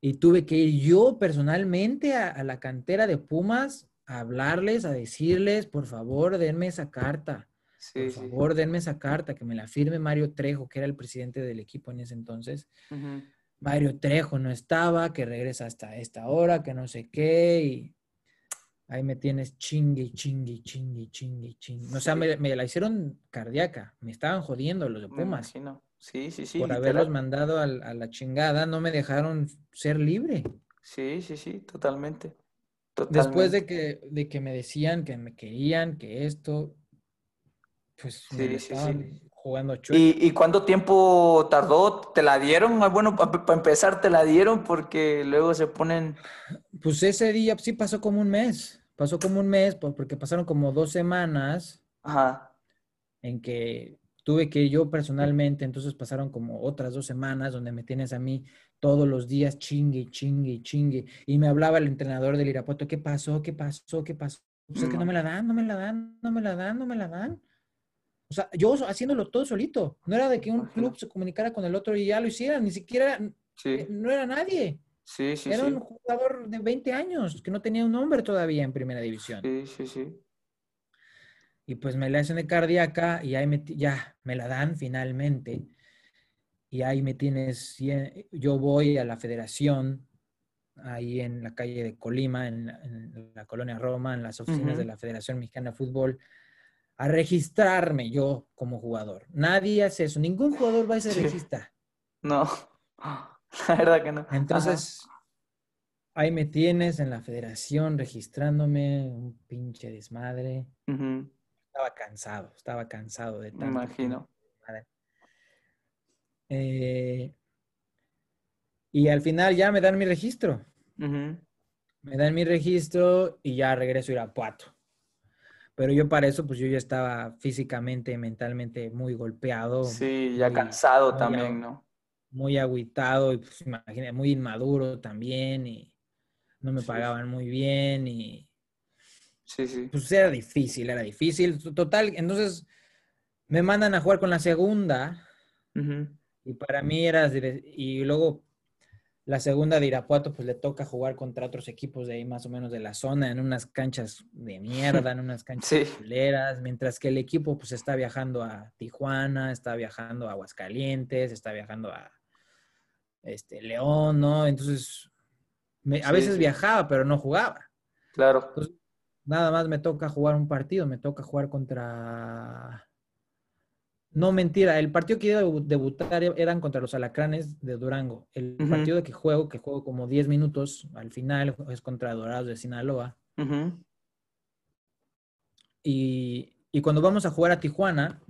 [SPEAKER 2] Y tuve que ir yo personalmente a, la cantera de Pumas a hablarles, a decirles, por favor, denme esa carta. por favor, denme esa carta, que me la firme Mario Trejo, que era el presidente del equipo en ese entonces. Mario Trejo no estaba, que regresa hasta esta hora, que no sé qué, y ahí me tienes chingue, chingue, chingue, chingue, chingue. O sea, me, la hicieron cardíaca, me estaban jodiendo los de Pumas.
[SPEAKER 1] Sí, sí, sí.
[SPEAKER 2] Por haberlos mandado a, la chingada, no me dejaron ser libre.
[SPEAKER 1] Sí, sí, sí, totalmente.
[SPEAKER 2] Después de que, de que me decían que me querían, que esto, pues
[SPEAKER 1] sí, sí, sí
[SPEAKER 2] jugando
[SPEAKER 1] ¿Y, ¿Y, cuánto tiempo tardó? ¿Te la dieron? Ah, bueno, para empezar, ¿te la dieron? Porque luego se ponen...
[SPEAKER 2] Pues ese día sí pasó como un mes. Pasó como un mes porque pasaron como dos semanas
[SPEAKER 1] Ajá.
[SPEAKER 2] en que tuve que yo personalmente, entonces pasaron como otras dos semanas donde me tienes a mí todos los días chingue, chingue, chingue. Y me hablaba el entrenador del Irapuato, ¿qué pasó? ¿Qué pasó? ¿Qué pasó? O sea, que no me la dan, no me la dan, no me la dan, no me la dan. O sea, yo haciéndolo todo solito. No era de que un club se comunicara con el otro y ya lo hicieran, ni siquiera, eh, no era nadie.
[SPEAKER 1] Sí, sí,
[SPEAKER 2] era un jugador de 20 años que no tenía un nombre todavía en primera división.
[SPEAKER 1] Sí, sí, sí.
[SPEAKER 2] Y pues me la hacen de cardíaca y ahí me, ya me la dan finalmente. Y ahí me tienes, yo voy a la federación, ahí en la calle de Colima, en la, colonia Roma, en las oficinas de la Federación Mexicana de Fútbol, a registrarme yo como jugador. Nadie hace eso, ningún jugador va a ese registrar.
[SPEAKER 1] No, [laughs] la verdad que no.
[SPEAKER 2] Entonces, ahí me tienes en la federación registrándome, un pinche desmadre. Estaba cansado, estaba cansado de tanto.
[SPEAKER 1] Me imagino.
[SPEAKER 2] Eh, y al final ya me dan mi registro. Me dan mi registro y ya regreso a ir a Irapuato. Pero yo para eso, pues yo ya estaba físicamente, mentalmente muy golpeado.
[SPEAKER 1] Sí, ya cansado también, ¿no?
[SPEAKER 2] Muy agüitado y pues imagínate, muy inmaduro también y no me pagaban muy bien y
[SPEAKER 1] Sí, sí.
[SPEAKER 2] Pues era difícil, era difícil. Total, entonces me mandan a jugar con la segunda. Y para mí era. Y luego la segunda de Irapuato, pues le toca jugar contra otros equipos de ahí más o menos de la zona, en unas canchas de mierda, en unas canchas sí. mientras que el equipo pues está viajando a Tijuana, está viajando a Aguascalientes, está viajando a este, León, ¿no? Entonces, a veces viajaba, pero no jugaba.
[SPEAKER 1] Claro
[SPEAKER 2] nada más me toca jugar un partido, me toca jugar contra... No, mentira, el partido que iba a debutar eran contra los alacranes de Durango. El partido que juego, que juego como 10 minutos, al final es contra Dorados de Sinaloa. y, y, cuando vamos a jugar a Tijuana,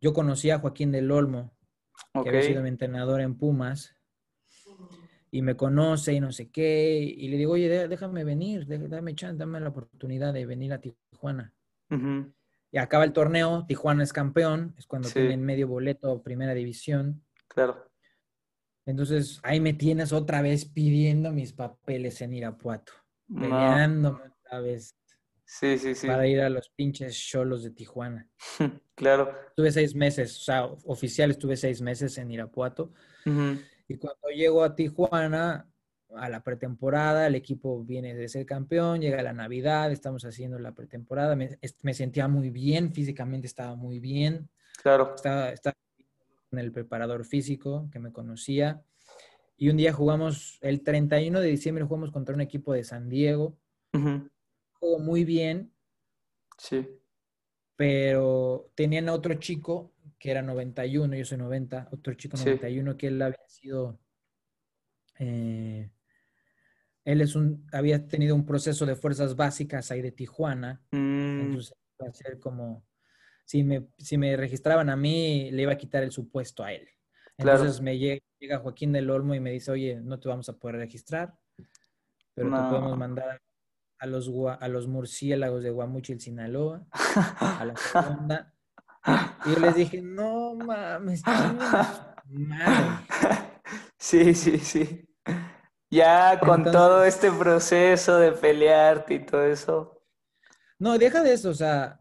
[SPEAKER 2] yo conocí a Joaquín del Olmo, que había sido mi entrenador en Pumas y me conoce y no sé qué, y le digo, oye, déjame venir, chance, dame la oportunidad de venir a Tijuana. Y acaba el torneo, Tijuana es campeón, es cuando tienen medio boleto primera división.
[SPEAKER 1] Claro.
[SPEAKER 2] Entonces ahí me tienes otra vez pidiendo mis papeles en Irapuato, peleándome otra vez.
[SPEAKER 1] Sí, sí, sí.
[SPEAKER 2] Para ir a los pinches cholos de Tijuana. [laughs]
[SPEAKER 1] claro.
[SPEAKER 2] Tuve seis meses, o sea, oficial estuve seis meses en Irapuato. Y cuando llego a Tijuana, a la pretemporada, el equipo viene de ser campeón, llega la Navidad, estamos haciendo la pretemporada, me, sentía muy bien, físicamente estaba muy bien.
[SPEAKER 1] Claro.
[SPEAKER 2] Estaba, estaba con el preparador físico que me conocía. Y un día jugamos, el 31 de diciembre jugamos contra un equipo de San Diego. Jugó muy bien.
[SPEAKER 1] Sí.
[SPEAKER 2] Pero tenían a otro chico que era 91, yo soy 90, otro chico 91 que él había sido, eh, él es un, había tenido un proceso de fuerzas básicas ahí de Tijuana, mm. entonces va a ser como, si me, si me registraban a mí, le iba a quitar el supuesto a él. Entonces me llega, Joaquín del Olmo y me dice, oye, no te vamos a poder registrar, pero te podemos mandar a los, a los murciélagos de Guamuchil, Sinaloa, a la segunda. Y yo les dije, no mames, [laughs] madre.
[SPEAKER 1] Sí, sí, sí. Ya con todo este proceso de pelearte y todo eso.
[SPEAKER 2] No, deja de eso, o sea,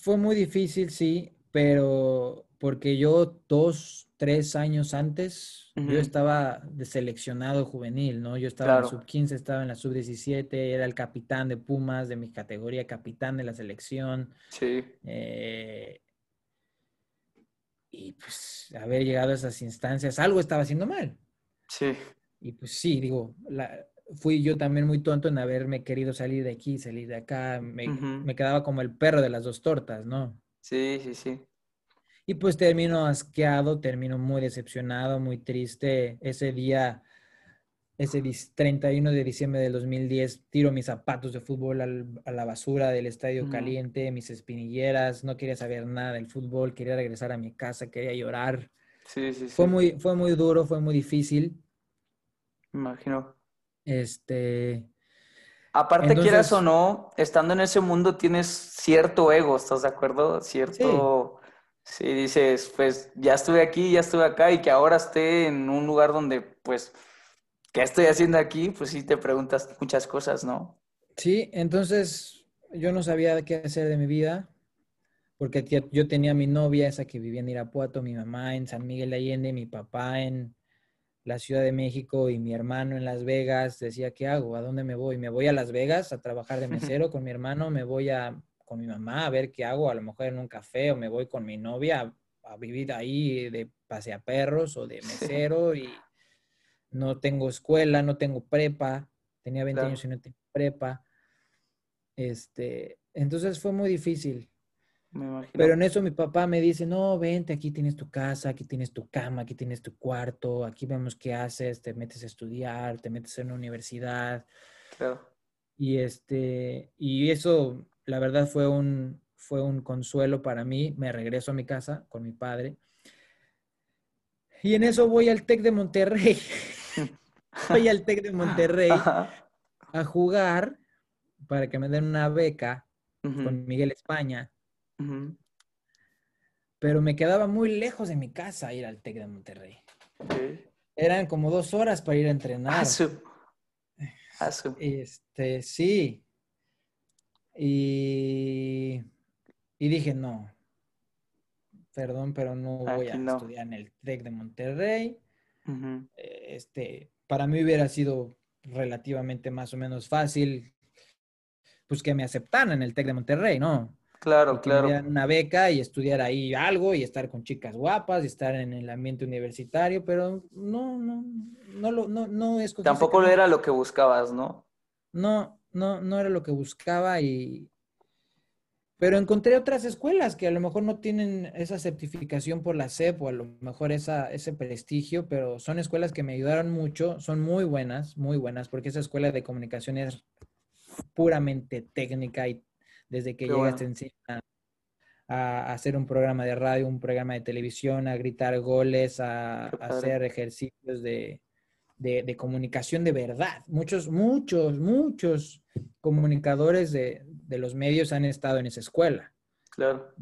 [SPEAKER 2] fue muy difícil, sí, pero porque yo dos, tres años antes, yo estaba de seleccionado juvenil, ¿no? Yo estaba en la sub-15, estaba en la sub-17, era el capitán de Pumas, de mi categoría, capitán de la selección.
[SPEAKER 1] Sí.
[SPEAKER 2] Eh, y pues haber llegado a esas instancias, algo estaba haciendo mal.
[SPEAKER 1] Sí.
[SPEAKER 2] Y pues sí, digo, fui yo también muy tonto en haberme querido salir de aquí, salir de acá. Me, me quedaba como el perro de las dos tortas, ¿no?
[SPEAKER 1] Sí, sí, sí.
[SPEAKER 2] Y pues termino asqueado, termino muy decepcionado, muy triste. Ese día, ese 31 de diciembre del 2010, tiro mis zapatos de fútbol a la basura del estadio caliente, mis espinilleras, no quería saber nada del fútbol, quería regresar a mi casa, quería llorar.
[SPEAKER 1] Sí, sí, sí.
[SPEAKER 2] Fue muy, fue muy duro, fue muy difícil.
[SPEAKER 1] Imagino.
[SPEAKER 2] Este.
[SPEAKER 1] Aparte, quieras o no, estando en ese mundo tienes cierto ego, ¿estás de acuerdo? Cierto Sí, dices, pues ya estuve aquí, ya estuve acá y que ahora esté en un lugar donde, pues, ¿qué estoy haciendo aquí? Pues sí te preguntas muchas cosas, ¿no?
[SPEAKER 2] Sí, entonces yo no sabía qué hacer de mi vida, porque yo tenía mi novia, esa que vivía en Irapuato, mi mamá en San Miguel de Allende, mi papá en la Ciudad de México y mi hermano en Las Vegas. Decía, ¿qué hago? ¿A dónde me voy? ¿Me voy a Las Vegas a trabajar de [laughs] mesero con mi hermano? ¿Me voy a, con mi mamá a ver qué hago? A lo mejor en un café o me voy con mi novia a, vivir ahí de paseaperros o de mesero y no tengo escuela, no tengo prepa. Tenía 20 años y no tengo prepa. Este, entonces fue muy difícil. Pero en eso mi papá me dice, no, vente, aquí tienes tu casa, aquí tienes tu cama, aquí tienes tu cuarto, aquí vemos qué haces, te metes a estudiar, te metes en una universidad. Claro. Y, este, y eso, la verdad, fue un, fue un consuelo para mí. Me regreso a mi casa con mi padre. Y en eso voy al TEC de Monterrey. [laughs] voy al TEC de Monterrey a jugar para que me den una beca con Miguel España pero me quedaba muy lejos de mi casa ir al TEC de Monterrey. Eran como dos horas para ir a entrenar. Este, sí. Y, y dije, no, perdón, pero no voy a estudiar en el TEC de Monterrey. Este, para mí hubiera sido relativamente más o menos fácil, pues que me aceptaran en el TEC de Monterrey, ¿no?
[SPEAKER 1] Claro, claro.
[SPEAKER 2] Una beca y estudiar ahí algo y estar con chicas guapas y estar en el ambiente universitario, pero no, no, no, no, no, no es...
[SPEAKER 1] Tampoco era lo que buscabas, ¿no?
[SPEAKER 2] No, no, no era lo que buscaba y... Pero encontré otras escuelas que a lo mejor no tienen esa certificación por la SEP o a lo mejor esa, ese prestigio, pero son escuelas que me ayudaron mucho, son muy buenas, muy buenas, porque esa escuela de comunicación es puramente técnica y desde que llegaste encima a, hacer un programa de radio, un programa de televisión, a gritar goles, a, hacer ejercicios de, comunicación de verdad. Muchos, muchos, muchos comunicadores de, los medios han estado en esa escuela.
[SPEAKER 1] Claro.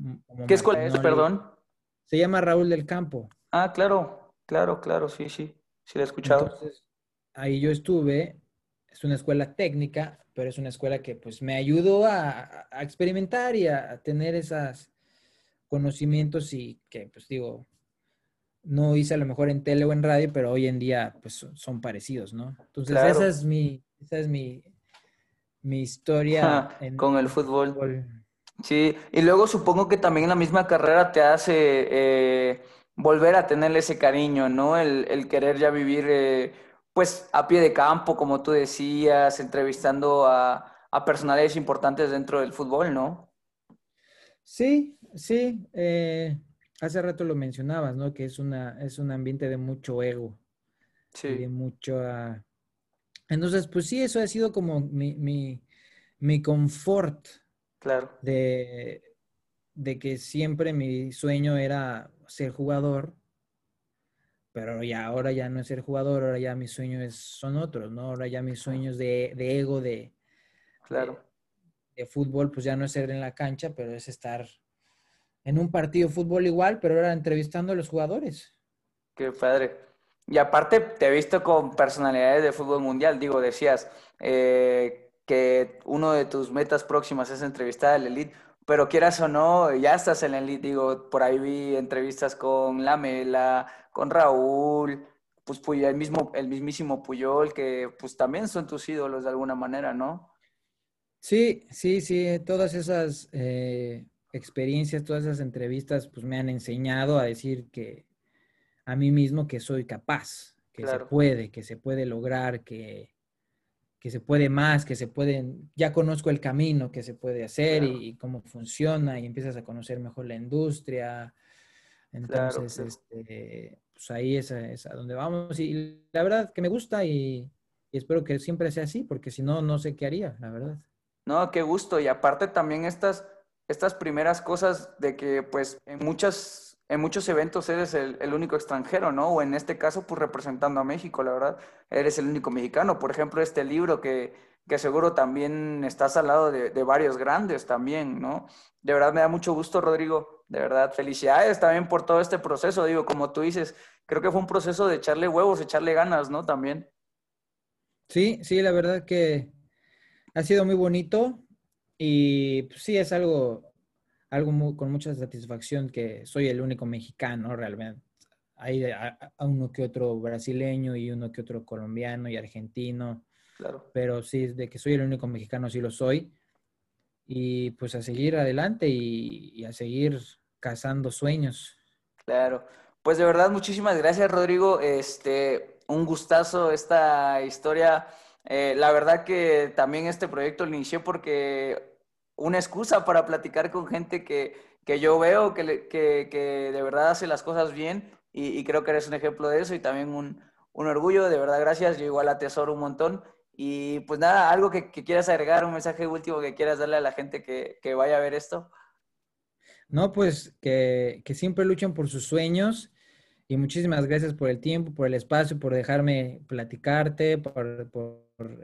[SPEAKER 1] ¿Qué escuela es, perdón?
[SPEAKER 2] Se llama Raúl del Campo.
[SPEAKER 1] Ah, claro, claro, claro, sí, sí, sí la he escuchado. Entonces,
[SPEAKER 2] ahí yo estuve, es una escuela técnica, pero es una escuela que pues me ayudó a, experimentar y a, tener esos conocimientos y que pues digo, no hice a lo mejor en tele o en radio, pero hoy en día pues son parecidos, ¿no? Entonces esa es mi, esa es mi, mi historia
[SPEAKER 1] con el fútbol. Sí, y luego supongo que también la misma carrera te hace eh, volver a tenerle ese cariño, ¿no? El, el querer ya vivir... Eh, pues a pie de campo, como tú decías, entrevistando a, personalidades importantes dentro del fútbol, ¿no?
[SPEAKER 2] Sí, sí. Eh, hace rato lo mencionabas, ¿no? Que es, una, es un ambiente de mucho ego. Sí. De mucho... Entonces, pues sí, eso ha sido como mi, mi, mi confort.
[SPEAKER 1] Claro.
[SPEAKER 2] De, de que siempre mi sueño era ser jugador pero ya ahora ya no es ser jugador, ahora ya mis sueños son otros, ¿no? Ahora ya mis sueños de, ego, de,
[SPEAKER 1] claro.
[SPEAKER 2] De, fútbol, pues ya no es ser en la cancha, pero es estar en un partido de fútbol igual, pero ahora entrevistando a los jugadores.
[SPEAKER 1] Qué padre. Y aparte te he visto con personalidades de fútbol mundial, digo, decías eh, que uno de tus metas próximas es entrevistar al elite, pero quieras o no, ya estás en el elite, digo, por ahí vi entrevistas con Lamela, con Raúl, pues el mismo, el mismísimo Puyol, que pues también son tus ídolos de alguna manera, ¿no?
[SPEAKER 2] Sí, sí, sí, todas esas eh, experiencias, todas esas entrevistas, pues me han enseñado a decir que a mí mismo que soy capaz, que se puede, que se puede lograr, que, que se puede más, que se puede, ya conozco el camino que se puede hacer y, cómo funciona y empiezas a conocer mejor la industria, entonces, este, pues ahí es, a donde vamos. Y la verdad que me gusta y, espero que siempre sea así, porque si no, no sé qué haría, la verdad.
[SPEAKER 1] No, qué gusto. Y aparte también estas, estas primeras cosas de que pues en muchas, en muchos eventos eres el, único extranjero, ¿no? O en este caso, pues representando a México, la verdad, eres el único mexicano. Por ejemplo, este libro que, que seguro también estás al lado de, de, varios grandes también, ¿no? De verdad me da mucho gusto, Rodrigo. De verdad, felicidades también por todo este proceso. Digo, como tú dices, creo que fue un proceso de echarle huevos, echarle ganas, ¿no? También.
[SPEAKER 2] Sí, sí, la verdad que ha sido muy bonito y pues, sí es algo, algo con mucha satisfacción que soy el único mexicano realmente. Hay a, uno que otro brasileño y uno que otro colombiano y argentino. Claro. Pero sí, de que soy el único mexicano, sí lo soy. Y pues a seguir adelante y a seguir cazando sueños.
[SPEAKER 1] Claro. Pues de verdad, muchísimas gracias, Rodrigo. Este, un gustazo esta historia. Eh, la verdad que también este proyecto lo inicié porque una excusa para platicar con gente que, que yo veo que, que, que, de verdad hace las cosas bien y, creo que eres un ejemplo de eso y también un, un, orgullo. De verdad, gracias. Yo igual atesoro un montón. Y pues nada, algo que, quieras agregar, un mensaje último que quieras darle a la gente que, vaya a ver esto.
[SPEAKER 2] No, pues que, siempre luchen por sus sueños y muchísimas gracias por el tiempo, por el espacio, por dejarme platicarte, por,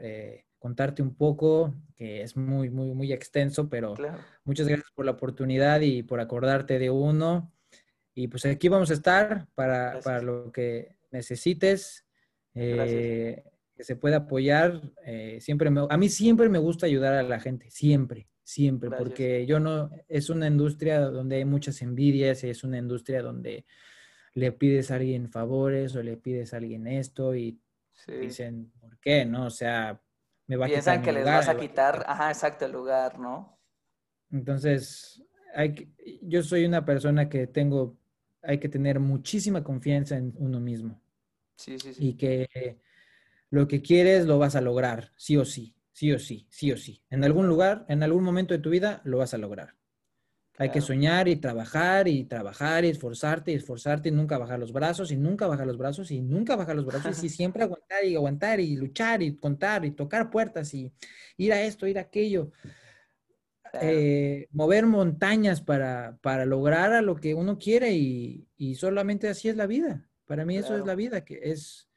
[SPEAKER 2] eh, contarte un poco, que es muy, muy, muy extenso, pero muchas gracias por la oportunidad y por acordarte de uno. Y pues aquí vamos a estar para, lo que necesites, eh, que se pueda apoyar. Eh, siempre a mí siempre me gusta ayudar a la gente, siempre siempre, porque yo no, es una industria donde hay muchas envidias, es una industria donde le pides a alguien favores o le pides a alguien esto y dicen, ¿por qué? ¿No? O sea,
[SPEAKER 1] me va a Piensan que les vas a quitar, ajá, exacto, el lugar, ¿no?
[SPEAKER 2] Entonces, hay yo soy una persona que tengo, hay que tener muchísima confianza en uno mismo. Sí, sí, sí. Y que lo que quieres lo vas a lograr, sí o sí sí o sí, sí o sí. En algún lugar, en algún momento de tu vida, lo vas a lograr. Hay que soñar y trabajar y trabajar y esforzarte y esforzarte y nunca bajar los brazos y nunca bajar los brazos y nunca bajar los brazos y [laughs] siempre aguantar y aguantar y luchar y contar y tocar puertas y ir a esto, ir a aquello. Eh, mover montañas para, para, lograr a lo que uno quiere y, solamente así es la vida. Para mí eso es la vida, que es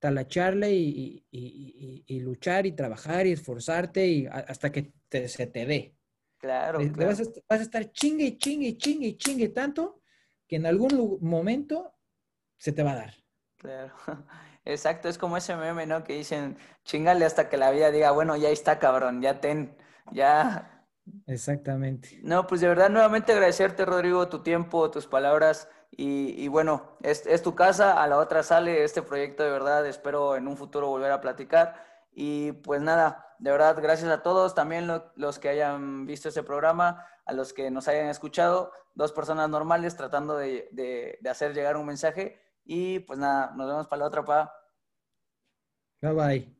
[SPEAKER 2] talacharle y, y, luchar y trabajar y esforzarte y hasta que se te dé. Claro. Vas, a, estar chingue chingue chingue chingue tanto que en algún momento se te va a dar.
[SPEAKER 1] Claro. [laughs] Exacto, es como ese meme, ¿no? Que dicen, chingale hasta que la vida diga, bueno, ya está, cabrón, ya ten, ya.
[SPEAKER 2] Exactamente.
[SPEAKER 1] No, pues de verdad, nuevamente agradecerte, Rodrigo, tu tiempo, tus palabras. Y, bueno, es, es, tu casa, a la otra sale este proyecto de verdad, espero en un futuro volver a platicar. Y pues nada, de verdad, gracias a todos, también los que hayan visto este programa, a los que nos hayan escuchado, dos personas normales tratando de, de, hacer llegar un mensaje. Y pues nada, nos vemos para la otra, pa.
[SPEAKER 2] Bye bye.